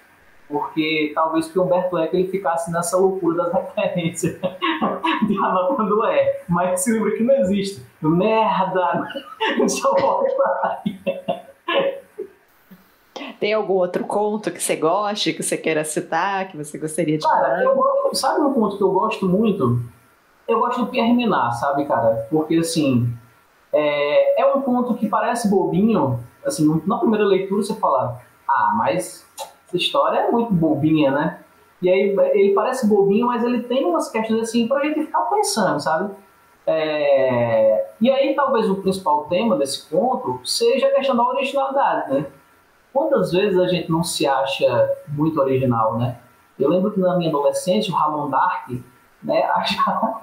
porque talvez que Humberto Eco ele ficasse nessa loucura das (laughs) referências de anotando é, mas se lembra que não existe. Merda! Deixa eu voltar. Tem algum outro conto que você goste, que você queira citar, que você gostaria de cara, falar? Eu gosto, sabe um conto que eu gosto muito? Eu gosto do Pierre Minat, sabe, cara? Porque, assim, é, é um conto que parece bobinho, assim, na primeira leitura você fala, ah, mas essa história é muito bobinha, né? E aí ele parece bobinho, mas ele tem umas questões assim pra gente ficar pensando, sabe? É... E aí talvez o principal tema desse conto seja a questão da originalidade, né? Quantas vezes a gente não se acha muito original, né? Eu lembro que na minha adolescência o Ramon Dark, né, (laughs) achava,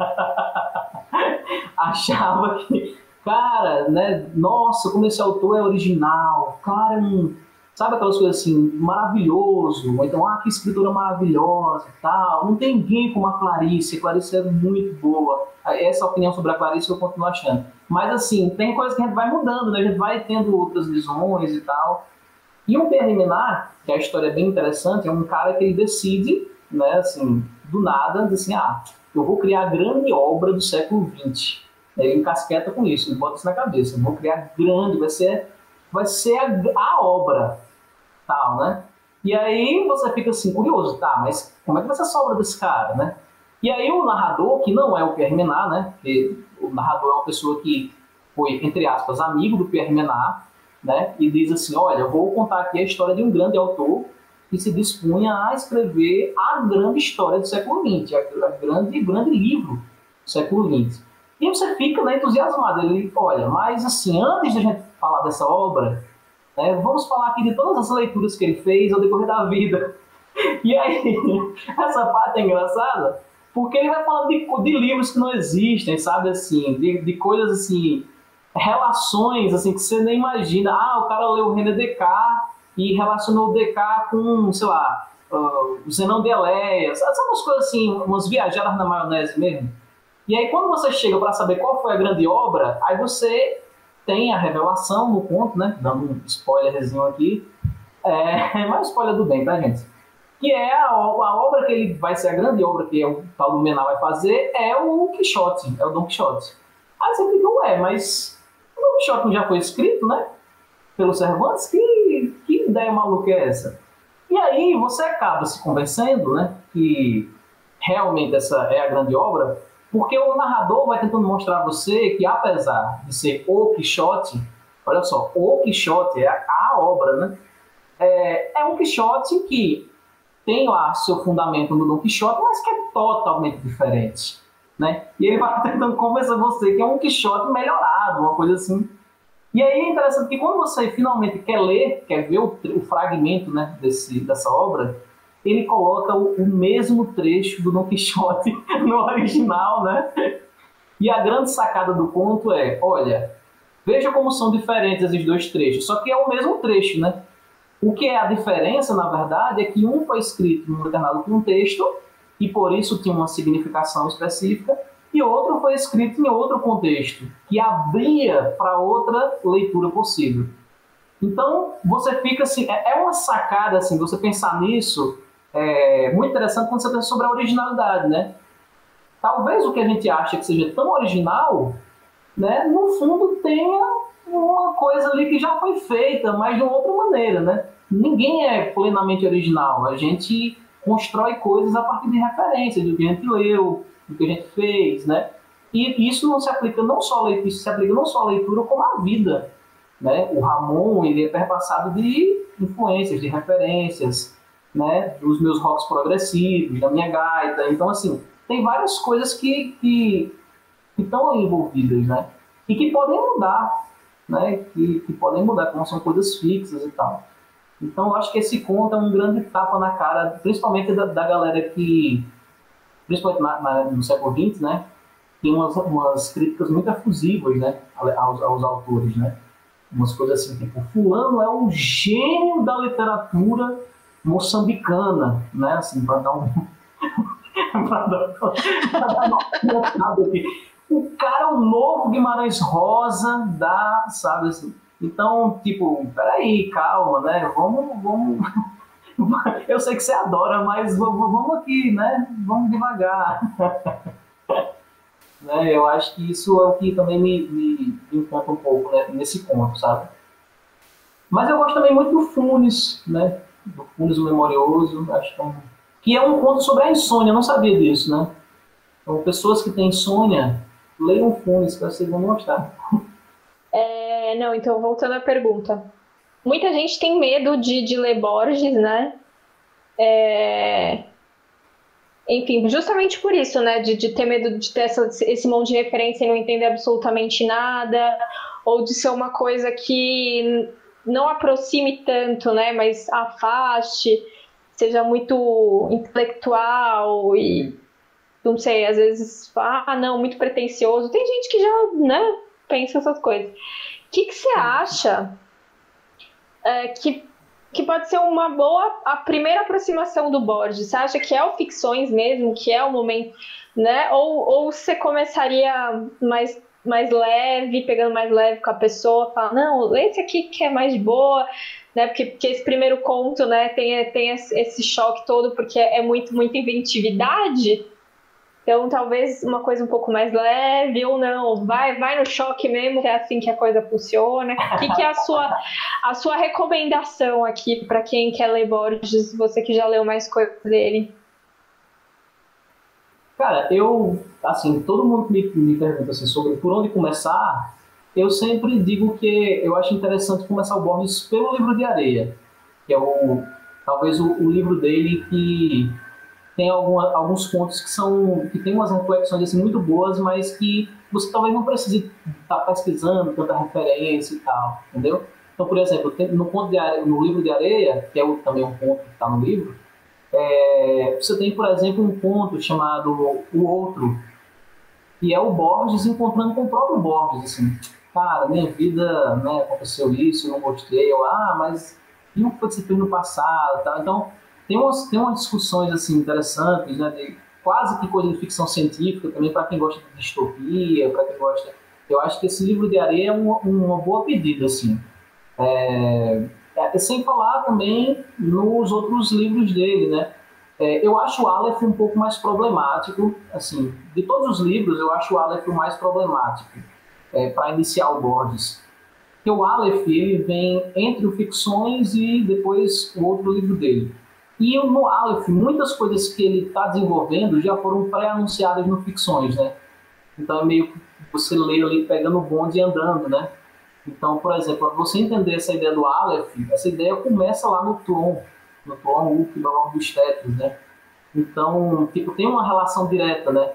achava que, cara, né, nossa, como esse autor é original, cara, é um Sabe aquelas coisas assim, maravilhoso, ou então, ah, que escritura maravilhosa e tal. Não tem ninguém como a Clarice, a Clarice é muito boa. Essa opinião sobre a Clarice eu continuo achando. Mas assim, tem coisas que a gente vai mudando, né? A gente vai tendo outras visões e tal. E o Perliminar, que a história é bem interessante, é um cara que ele decide, né, assim, do nada, assim, ah, eu vou criar a grande obra do século XX. Ele encasqueta com isso, ele bota isso na cabeça. Eu vou criar grande, vai ser, vai ser a, a obra tal, né? E aí você fica assim, curioso, tá, mas como é que vai ser a sobra desse cara, né? E aí o narrador, que não é o Pierre Menard, né? Porque o narrador é uma pessoa que foi, entre aspas, amigo do Pierre Menard, né? E diz assim, olha, vou contar aqui a história de um grande autor que se dispunha a escrever a grande história do século XX, a, grande, grande livro do século XX. E você fica né, entusiasmado. Ele, olha, mas assim, antes de a gente falar dessa obra, né? Vamos falar aqui de todas as leituras que ele fez ao decorrer da vida. (laughs) E aí, (laughs) essa parte é engraçada, porque ele vai falando de, de livros que não existem, sabe, assim, de, de coisas assim, relações assim que você nem imagina. Ah, o cara leu René Descartes e relacionou o Descartes com, sei lá, uh, o Zenão de Eleia, sabe umas coisas assim, umas viajadas na maionese mesmo. E aí quando você chega para saber qual foi a grande obra, aí você tem a revelação no conto, né? Dando um spoilerzinho aqui. É, (laughs) mas spoiler do bem, tá, gente? Que é a, a, obra que ele vai ser a grande obra que o Paulo Menal vai fazer é o Quixote, é o Dom Quixote. Aí você fica, ué, mas o não já foi escrito, né? Pelo Cervantes? Que, que ideia maluca é essa? E aí você acaba se convencendo, né? Que realmente essa é a grande obra, porque o narrador vai tentando mostrar a você que, apesar de ser o Quixote, olha só, o Quixote é a, a obra, né? É, é um Quixote que tem lá seu fundamento no Don Quixote, mas que é totalmente diferente. Né? E ele vai (laughs) tentando convencer você que é um Quixote melhorado, uma coisa assim. E aí é interessante que quando você finalmente quer ler, quer ver o, o fragmento né, desse, dessa obra, ele coloca o, o mesmo trecho do Don Quixote (laughs) no original, né? E a grande sacada do conto é, olha, veja como são diferentes esses dois trechos, só que é o mesmo trecho, né? O que é a diferença, na verdade, é que um foi escrito num determinado contexto e por isso tinha uma significação específica, e outro foi escrito em outro contexto, que abria para outra leitura possível. Então, você fica assim, é, é uma sacada assim, você pensar nisso, é muito interessante quando você pensa sobre a originalidade, né? Talvez o que a gente acha que seja tão original, né, no fundo tenha uma coisa ali que já foi feita, mas de outra maneira, né? Ninguém é plenamente original. A gente constrói coisas a partir de referências, do que a gente leu, do que a gente fez, né? E isso não se aplica não só a leitura, se aplica não só à leitura como à vida, né? O Ramon ele é perpassado de influências, de referências, né, dos meus rocks progressivos, da minha gaita. Então, assim, tem várias coisas que, que, que estão envolvidas, né? E que podem mudar, né? Que, que podem mudar, como são coisas fixas e tal. Então, eu acho que esse conto é um grande tapa na cara, principalmente da, da galera que, principalmente na, na, no século XX, né? Tem umas, umas críticas muito efusivas, né? Aos, aos autores, né? Umas coisas assim, tipo, fulano é um gênio da literatura moçambicana, né? Assim, para dar um. (laughs) para dar, uma aqui. O cara é o novo Guimarães Rosa da, sabe assim. Então, tipo, peraí, calma, né? Vamos, vamos. (laughs) Eu sei que você adora, mas vamos aqui, né? Vamos devagar. (laughs) né? Eu acho que isso é o que também me, me, me encanta um pouco né? nesse conto, sabe? Mas eu gosto também muito do Funes, né? Do Funes o Memorioso, acho que é, um, que é um conto sobre a insônia, eu não sabia disso, né? Então, pessoas que têm insônia, leiam Funes, que vocês vão gostar. (laughs) É, não, então voltando à pergunta. Muita gente tem medo de, de ler Borges, né? É... Enfim, justamente por isso, né? De, de ter medo de ter essa, esse monte de referência e não entender absolutamente nada, ou de ser uma coisa que não aproxime tanto, né? Mas afaste, seja muito intelectual e não sei, às vezes, ah, não, muito pretencioso. Tem gente que já, né, pensa essas coisas. O que, que você acha é, que, que pode ser uma boa a primeira aproximação do Borges? Você acha que é o ficções mesmo, que é o momento, né? Ou, ou você começaria mais mais leve, pegando mais leve com a pessoa, fala, não, esse aqui que é mais de boa, né? Porque, porque esse primeiro conto, né, tem, tem esse choque todo, porque é muito, muita inventividade. Então, talvez uma coisa um pouco mais leve ou não, vai, vai no choque mesmo, que é assim que a coisa funciona. O que, que é a sua, a sua recomendação aqui para quem quer ler Borges, você que já leu mais coisas dele? Cara, eu, assim, todo mundo me, me pergunta assim, sobre por onde começar, eu sempre digo que eu acho interessante começar o Borges pelo livro de areia, que é o, talvez o, o livro dele que tem alguma, alguns pontos que são que tem umas reflexões assim, muito boas, mas que você talvez não precise estar tá pesquisando tanta referência e tal, entendeu? Então, por exemplo, no, ponto de areia, no livro de areia, que é também um ponto que está no livro, é, você tem, por exemplo, um ponto chamado O Outro, que é o Borges encontrando com o próprio Borges, assim, cara, minha vida, né, aconteceu isso, eu não gostei, eu, ah, mas e o que você fez no passado? Então, tem umas, tem umas discussões assim interessantes, né, de quase que coisa de ficção científica também para quem gosta de distopia, para quem gosta. Eu acho que esse livro de areia é uma, uma boa pedida, assim. É, é, sem falar também nos outros livros dele, né? É, eu acho o Aleph um pouco mais problemático, assim, de todos os livros, eu acho o Aleph o mais problemático é, para iniciar o Borges. Porque o Aleph, ele vem entre o Ficções e depois o outro livro dele. E no Aleph, muitas coisas que ele está desenvolvendo já foram pré-anunciadas no Ficções, né? Então é meio que você lê ali pegando o bonde e andando, né? Então, por exemplo, para você entender essa ideia do Aleph, essa ideia começa lá no Tlon, no Up, no nome dos Tetris, né? Então, tipo, tem uma relação direta, né?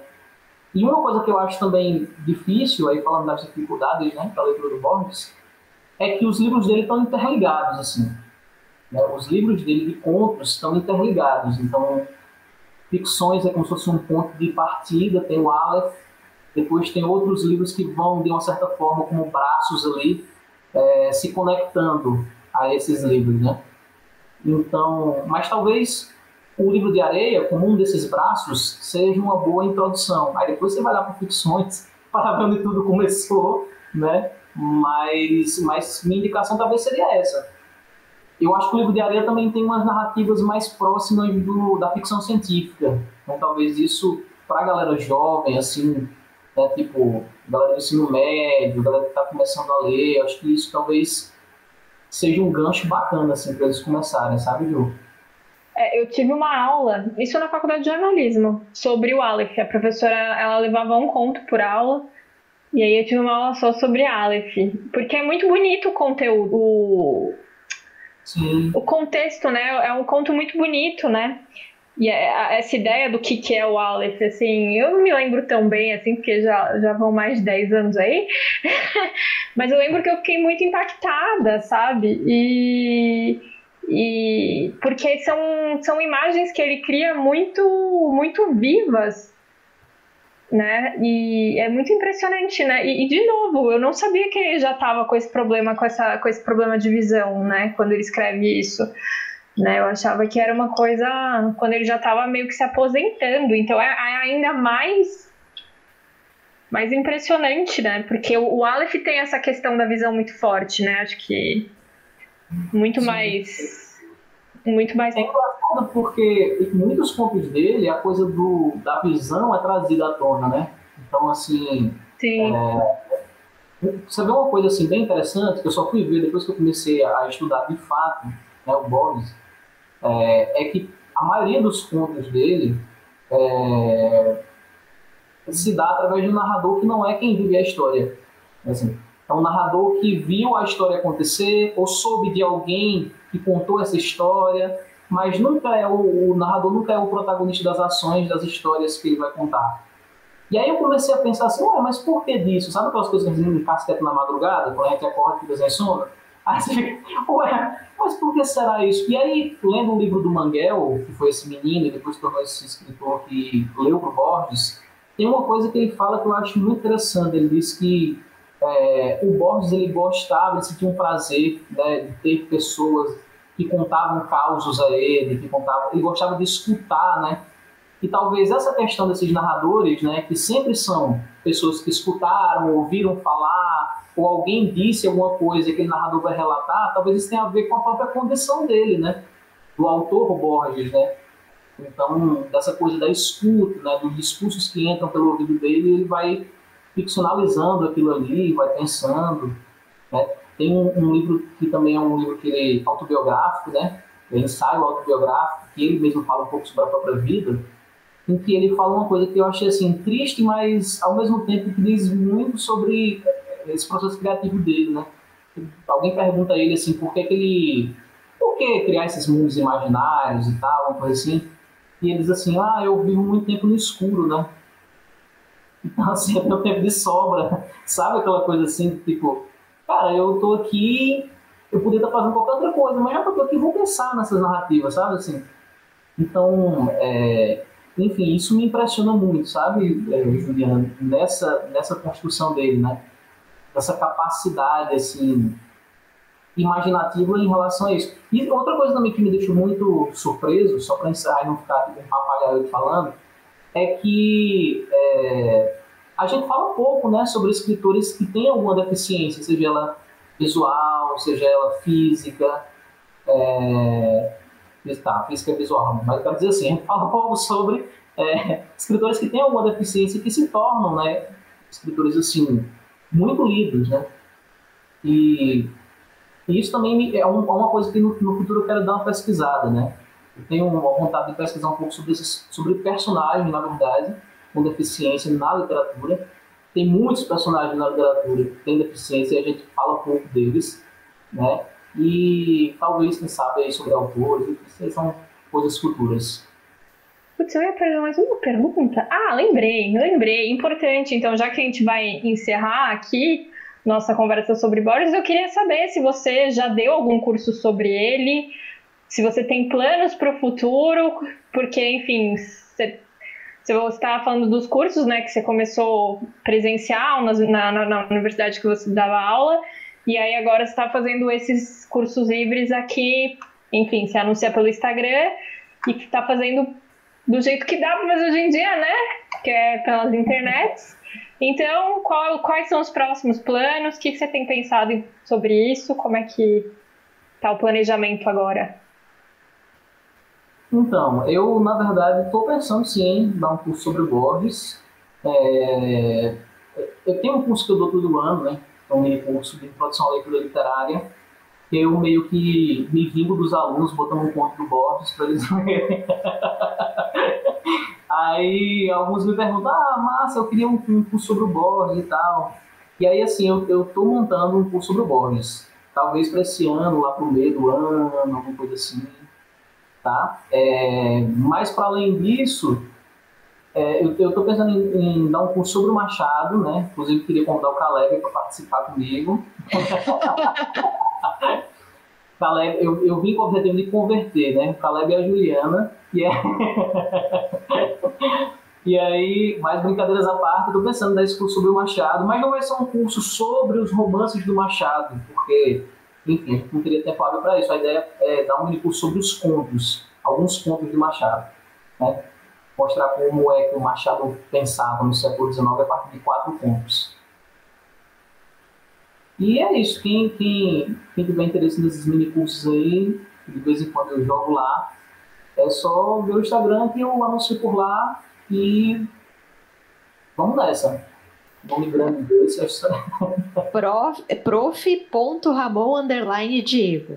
E uma coisa que eu acho também difícil, aí falando das dificuldades, né, para a leitura do Borges, é que os livros dele estão interligados, assim. Né? Os livros dele de contos estão interligados, então ficções é como se fosse um ponto de partida, tem o Aleph, depois tem outros livros que vão, de uma certa forma, como braços ali, é, se conectando a esses livros, né? Então, mas talvez o livro de areia, como um desses braços, seja uma boa introdução. Aí depois você vai lá para ficções, para ver onde tudo começou, né? Mas, mas minha indicação talvez seria essa eu acho que o livro de areia também tem umas narrativas mais próximas do, da ficção científica. Então, talvez isso, para a galera jovem, assim, né, tipo, galera do ensino médio, galera que está começando a ler, acho que isso talvez seja um gancho bacana, assim, para eles começarem, sabe, Ju? É, eu tive uma aula, isso na faculdade de jornalismo, sobre o Aleph. A professora, ela levava um conto por aula, e aí eu tive uma aula só sobre Aleph. Porque é muito bonito o conteúdo, o, Sim. O contexto, né? É um conto muito bonito, né? E é, essa ideia do que, que é o Aleph, assim, eu não me lembro tão bem, assim, porque já, já vão mais de 10 anos aí, (laughs) mas eu lembro que eu fiquei muito impactada, sabe? E, e porque são, são imagens que ele cria muito, muito vivas, né? E é muito impressionante, né? E, e, de novo, eu não sabia que ele já estava com esse problema, com, essa, com esse problema de visão, né? Quando ele escreve isso. Né, eu achava que era uma coisa quando ele já estava meio que se aposentando, então é, é, ainda mais mais impressionante, né? Porque o, o Aleph tem essa questão da visão muito forte, né? Acho que muito Sim. mais Muito mais. É engraçado porque em muitos contos dele, a coisa do, da visão é trazida à tona, né? Então, assim. Sim. É, você vê uma coisa assim bem interessante que eu só fui ver depois que eu comecei a estudar de fato né, o Borges, é, é que a maioria dos contos dele é, se dá através de um narrador que não é quem vive a história. Assim, é um narrador que viu a história acontecer ou soube de alguém que contou essa história, mas nunca é o, o narrador nunca é o protagonista das ações, das histórias que ele vai contar. E aí eu comecei a pensar assim, ué, mas por que disso? Sabe aquelas coisas que a gente casqueta na madrugada, quando a gente acorda e sem sono? (laughs) Aí você fica, ué, mas por que será isso? E aí, lendo o livro do Manguel, que foi esse menino e depois tornou esse escritor que leu pro Borges, tem uma coisa que ele fala que eu acho muito interessante. Ele diz que é, o Borges ele gostava, ele sentia um prazer né, de ter pessoas que contavam causos a ele, que contavam, ele gostava de escutar, né? E talvez essa questão desses narradores, né, que sempre são pessoas que escutaram, ouviram falar, ou alguém disse alguma coisa que aquele narrador vai relatar, talvez isso tenha a ver com a própria condição dele, né? Do autor Borges, né? Então, dessa coisa da escuta, né, dos discursos que entram pelo ouvido dele, ele vai ficcionalizando aquilo ali, vai pensando. Né? Tem um, um, livro que também é um livro que ele, é autobiográfico, né? É ensaio autobiográfico, que ele mesmo fala um pouco sobre a própria vida, em que ele fala uma coisa que eu achei assim triste, mas ao mesmo tempo que diz muito sobre esse processo criativo dele, né? Alguém pergunta a ele assim, por que, que ele, por que criar esses mundos imaginários e tal, uma coisa assim? E ele diz assim, ah, eu vivo muito tempo no escuro, né? (laughs) Então assim, eu tenho tempo de sobra, (laughs) sabe aquela coisa assim, tipo, cara, eu tô aqui, eu poderia estar fazendo qualquer outra coisa, mas já que eu tô aqui, vou pensar nessas narrativas, sabe assim? Então, é, enfim, isso me impressiona muito, sabe, é, Juliana, nessa, nessa construção dele, né? Essa capacidade, assim, imaginativa em relação a isso. E outra coisa também que me deixou muito surpreso, só para encerrar e não ficar papagaio falando, é que é, a gente fala pouco né, sobre escritores que têm alguma deficiência, seja ela visual, seja ela física. É, tá, física é visual, mas eu quero dizer assim, a gente fala (laughs) pouco sobre é, escritores que têm alguma deficiência e que se tornam né, escritores assim, muito lidos. Né? E e isso também é, um, uma coisa que no, no, futuro eu quero dar uma pesquisada, né? Eu tenho uma vontade de pesquisar um pouco sobre, esses, sobre personagens, na verdade, com deficiência na literatura. Tem muitos personagens na literatura que têm deficiência e a gente fala pouco deles, né? E talvez, quem sabe, aí sobre autores, isso são coisas futuras. Putz, eu ia fazer mais uma pergunta. Ah, lembrei, lembrei. Importante, então, já que a gente vai encerrar aqui, nossa conversa sobre Borges, eu queria saber se você já deu algum curso sobre ele, se você tem planos para o futuro, porque, enfim, você estava falando dos cursos, né, que você começou presencial na, na, na universidade que você dava aula, e aí agora você está fazendo esses cursos livres aqui, enfim, se anuncia pelo Instagram e está fazendo do jeito que dá fazer hoje em dia, né? Que é pelas internets. Então, qual, quais são os próximos planos? O que, que você tem pensado sobre isso? Como é que está o planejamento agora? Então, eu, na verdade, estou pensando sim em dar um curso sobre Borges. É, eu tenho um curso que eu dou todo ano, né? É um mini curso de introdução à leitura literária. Eu meio que me vingo dos alunos botando um conto do Borges para eles (laughs) lerem. Aí alguns me perguntam, ah, massa, eu queria um, um curso sobre o Borges e tal. E aí, assim, eu, tô montando um curso sobre o Borges. Talvez para esse ano, lá pro meio do ano, alguma coisa assim. Tá? É, mas para além disso, é, eu, tô pensando em, em, dar um curso sobre o Machado, né? Inclusive, queria convidar o Caleb para participar comigo. (laughs) Caleb, eu, eu vim com o objetivo de converter, né? O Caleb e a Juliana. E, é... (laughs) e aí, mais brincadeiras à parte, estou pensando em dar esse curso sobre o Machado, mas não vai ser um curso sobre os romances do Machado, porque, enfim, não teria tempo hábil para isso. A ideia é dar um mini curso sobre os contos, alguns contos de Machado. Né? Mostrar como é que o Machado pensava no século XIX a partir de quatro contos. E é isso. Quem, quem, quem tiver interesse nesses mini cursos aí, de vez em quando eu jogo lá. É só ver o Instagram que eu anuncio por lá e vamos nessa. Nome grande desse é Prof, prof.ramon underline Diego.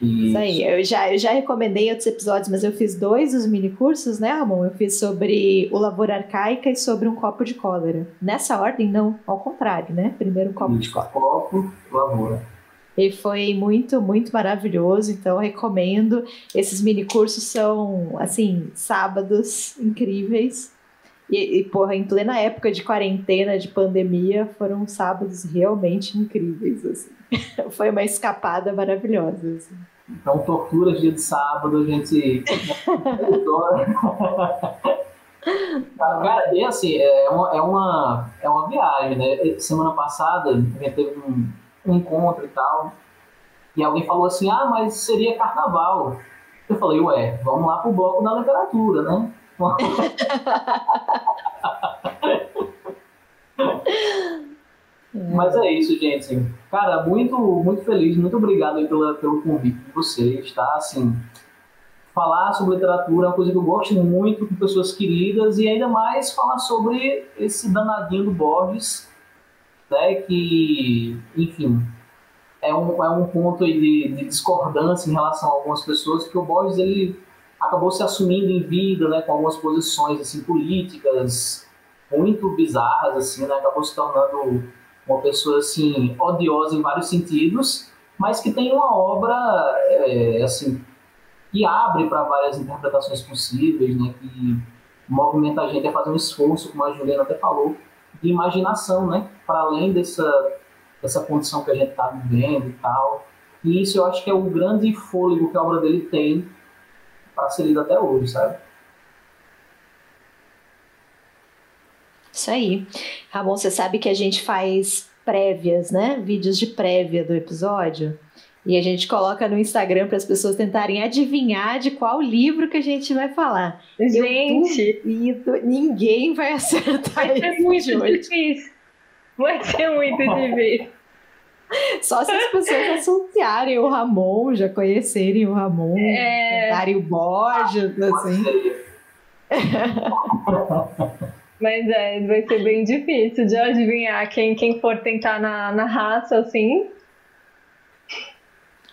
Isso. Isso aí, eu já, eu já recomendei outros episódios, mas eu fiz dois dos mini cursos, né, Ramon? Eu fiz sobre o Lavoura Arcaica e sobre um copo de cólera. Nessa ordem, não, ao contrário, né? Primeiro um copo Isso, de cólera. Copo, lavoura. E foi muito, muito maravilhoso, então recomendo. Esses mini cursos são, assim, sábados incríveis. E, e, porra, em plena época de quarentena, de pandemia, foram sábados realmente incríveis, assim. (laughs) Foi uma escapada maravilhosa, assim. Então, tortura dia de sábado, a gente. (laughs) Cara, e assim, é uma, é, uma, é uma viagem, né? Semana passada, a gente teve um, um encontro e tal, e alguém falou assim: ah, mas seria carnaval. Eu falei, ué, vamos lá pro bloco da literatura, né? (laughs) Mas é isso, gente. Cara, muito, muito feliz, muito obrigado pela, pelo convite de vocês, tá? Assim, falar sobre literatura é uma coisa que eu gosto muito com pessoas queridas e ainda mais falar sobre esse danadinho do Borges, né? Que, enfim, é um, é um ponto de, de discordância em relação a algumas pessoas, porque o Borges, ele acabou se assumindo em vida, né? Com algumas posições, assim, políticas muito bizarras, assim, né? Acabou se tornando uma pessoa assim odiosa em vários sentidos, mas que tem uma obra é, assim que abre para várias interpretações possíveis, né? Que movimenta a gente a fazer um esforço, como a Juliana até falou, de imaginação, né? Para além dessa dessa condição que a gente está vivendo e tal. E isso eu acho que é o grande fôlego que a obra dele tem ser lida até hoje, sabe? Isso aí. Ramon, você sabe que a gente faz prévias, né? Vídeos de prévia do episódio. E a gente coloca no Instagram para as pessoas tentarem adivinhar de qual livro que a gente vai falar. Gente, duvido, ninguém vai (laughs) acertar. Vai ser muito difícil. Vai ser muito (laughs) difícil. Só se as pessoas associarem o Ramon, já conhecerem o Ramon, é... o Borges, assim. Mas é, vai ser bem difícil de adivinhar quem, quem for tentar na, na raça, assim.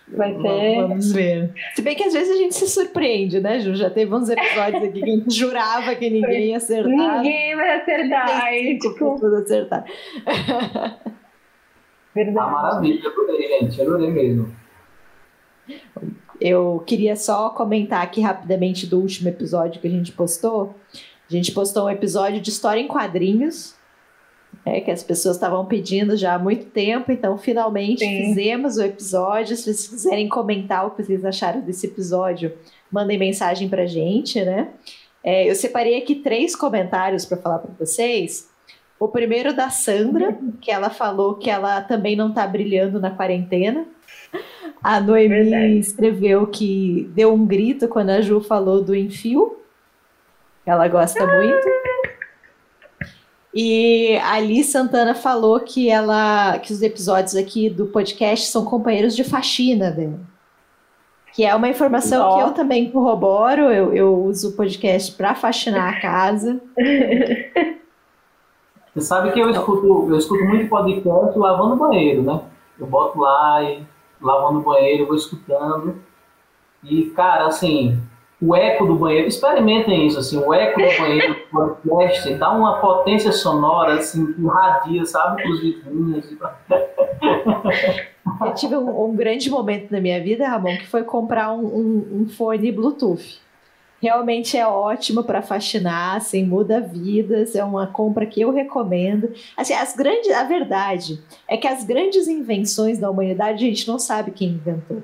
Vai ser. Vamos ver. Se bem que às vezes a gente se surpreende, né, Ju? Já teve uns episódios aqui que a gente jurava que ninguém ia acertar. Ninguém vai acertar. Aí, tipo... acertar. (laughs) Verdade. Ah, maravilha, adorei, gente. Adorei mesmo. Eu queria só comentar aqui rapidamente do último episódio que a gente postou. A gente postou um episódio de história em quadrinhos, é, que as pessoas estavam pedindo já há muito tempo, então finalmente Sim. fizemos o episódio. Se vocês quiserem comentar o que vocês acharam desse episódio, mandem mensagem pra gente, né? É, eu separei aqui três comentários para falar para vocês. O primeiro da Sandra, que ela falou que ela também não está brilhando na quarentena. A Noemi Verdade. escreveu que deu um grito quando a Ju falou do enfio. Ela gosta muito. E a Alice Santana falou que ela que os episódios aqui do podcast são companheiros de faxina dela. Que é uma informação que eu também corroboro. Eu, eu uso o podcast para faxinar a casa. (laughs) Você sabe que eu escuto, eu escuto muito podcast lavando banheiro, né? Eu boto lá e lavando o banheiro, vou escutando. E, cara, assim, o eco do banheiro, experimentem isso, assim, o eco do banheiro do podcast dá uma potência sonora, assim, que irradia, sabe, para os vizinhos. Eu tive um, um, grande momento na minha vida, Ramon, que foi comprar um, um, um fone Bluetooth realmente é ótimo para faxinar, assim, muda vidas, é uma compra que eu recomendo. Assim, as grandes, a verdade é que as grandes invenções da humanidade a gente não sabe quem inventou.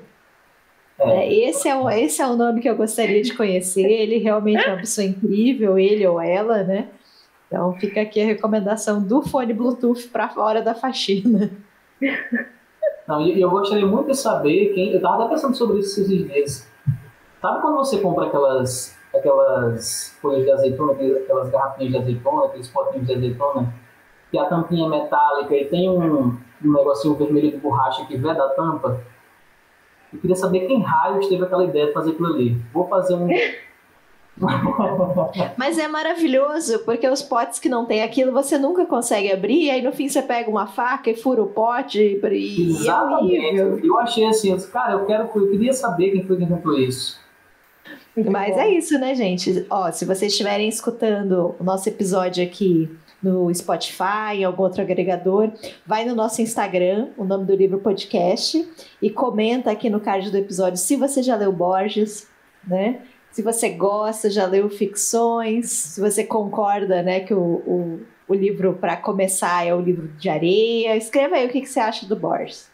É. é esse, é o, esse é o nome que eu gostaria de conhecer. Ele realmente é uma pessoa incrível, ele ou ela, né? Então fica aqui a recomendação do fone Bluetooth para fora da faxina. Não, e eu gostaria muito de saber quem. Eu estava pensando sobre isso esses dias Sabe quando você compra aquelas, aquelas folhas de azeitona, aquelas garrafinhas de azeitona, aqueles potinhos de azeitona, que a tampinha é metálica e tem um, um negocinho vermelho de borracha que veda a tampa? Eu queria saber quem raios teve aquela ideia de fazer aquilo ali. Vou fazer um. (laughs) Mas é maravilhoso, porque os potes que não tem aquilo você nunca consegue abrir, e aí no fim você pega uma faca e fura o pote e Exatamente. É eu achei assim, eu disse, cara, eu, quero, eu queria saber quem foi que inventou isso. Mas é isso, né, gente? Ó, se vocês estiverem escutando o nosso episódio aqui no Spotify, em algum outro agregador, vai no nosso Instagram, o nome do livro podcast, e comenta aqui no card do episódio se você já leu Borges, né? Se você gosta, já leu ficções, se você concorda, né, que o, o, o livro para começar é o livro de areia, escreva aí o que, que você acha do Borges.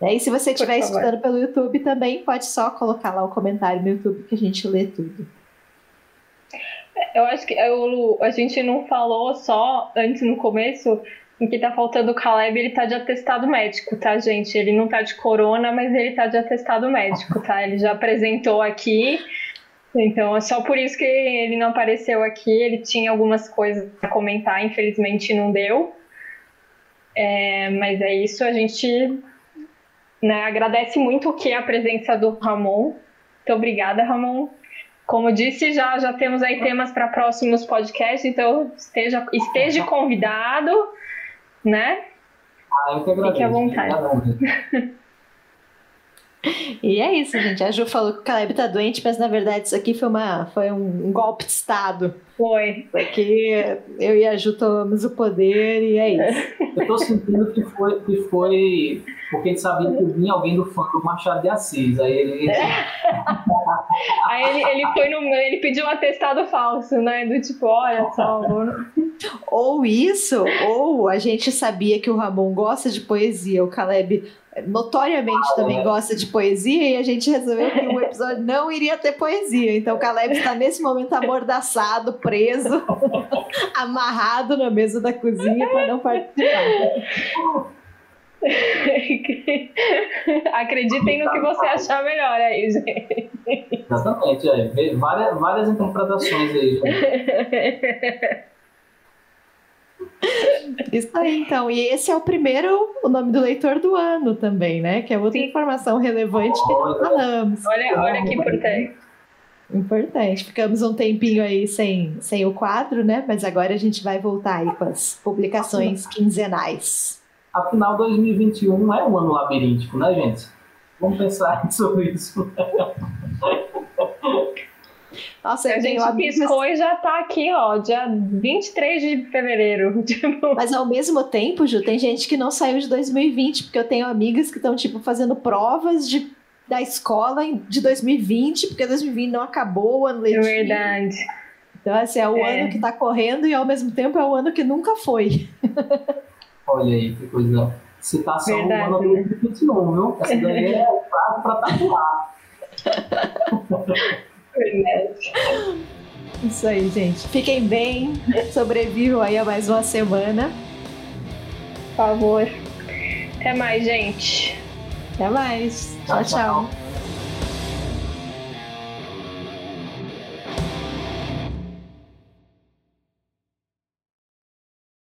Né? E se você estiver escutando pelo YouTube também, pode só colocar lá o comentário no YouTube que a gente lê tudo. Eu acho que eu, a gente não falou só antes no começo em que tá faltando o Caleb, ele tá de atestado médico, tá, gente? Ele não tá de corona, mas ele tá de atestado médico, tá? Ele já apresentou aqui. Então é só por isso que ele não apareceu aqui. Ele tinha algumas coisas para comentar, infelizmente não deu. É, mas é isso, a gente né, agradece muito que a presença do Ramon. Muito obrigada, Ramon. Como disse, já, já temos aí temas para próximos podcasts, então esteja, esteja convidado, né? Ah, eu que agradeço. Fique à vontade. (laughs) E é isso, gente. A Ju falou que o Caleb tá doente, mas na verdade isso aqui foi, uma, foi um, golpe de Estado. Foi. Porque eu e a Ju tomamos o poder e é isso. Eu tô sentindo que foi, que foi porque ele sabia que vinha alguém do fã do Machado de Assis. Aí ele. (laughs) aí ele, ele foi no. Ele pediu um atestado falso, né? Do tipo, olha só. Ou isso, ou a gente sabia que o Ramon gosta de poesia, o Caleb notoriamente também gosta de poesia e a gente resolveu que o episódio não iria ter poesia. Então o Caleb está nesse momento amordaçado, preso, (laughs) amarrado na mesa da cozinha para não participar. Acreditem no que você achar melhor aí, gente. Exatamente, é. várias, várias interpretações aí, gente. (laughs) Isso aí, então. E esse é o primeiro, o nome do leitor do ano também, né? Que é outra Sim. informação relevante que nós falamos. Olha, olha que importante. Importante. Ficamos um tempinho aí sem, sem o quadro, né? Mas agora a gente vai voltar aí com as publicações quinzenais. Afinal, 2021 é um ano labiríntico, né, gente? Vamos pensar (laughs) sobre isso. Nossa, a gente piscou e já tá aqui, ó, dia 23 de fevereiro. (laughs) Tipo. Mas ao mesmo tempo, Ju, tem gente que não saiu de 2020, porque eu tenho amigas que estão, tipo, fazendo provas de, da escola de 2020, porque 2020 não acabou o ano letivo. É verdade. Então, assim, é o é. ano que tá correndo e ao mesmo tempo é o ano que nunca foi. (laughs) Olha aí, que coisa. Citação Verdade, ano né? 2021, viu? Essa daí é o prazo pra tatuar. (laughs) Isso aí, gente. Fiquem bem. Sobrevivam aí a mais uma semana. Por favor. Até mais, gente. Até mais. tchau. tchau. tchau.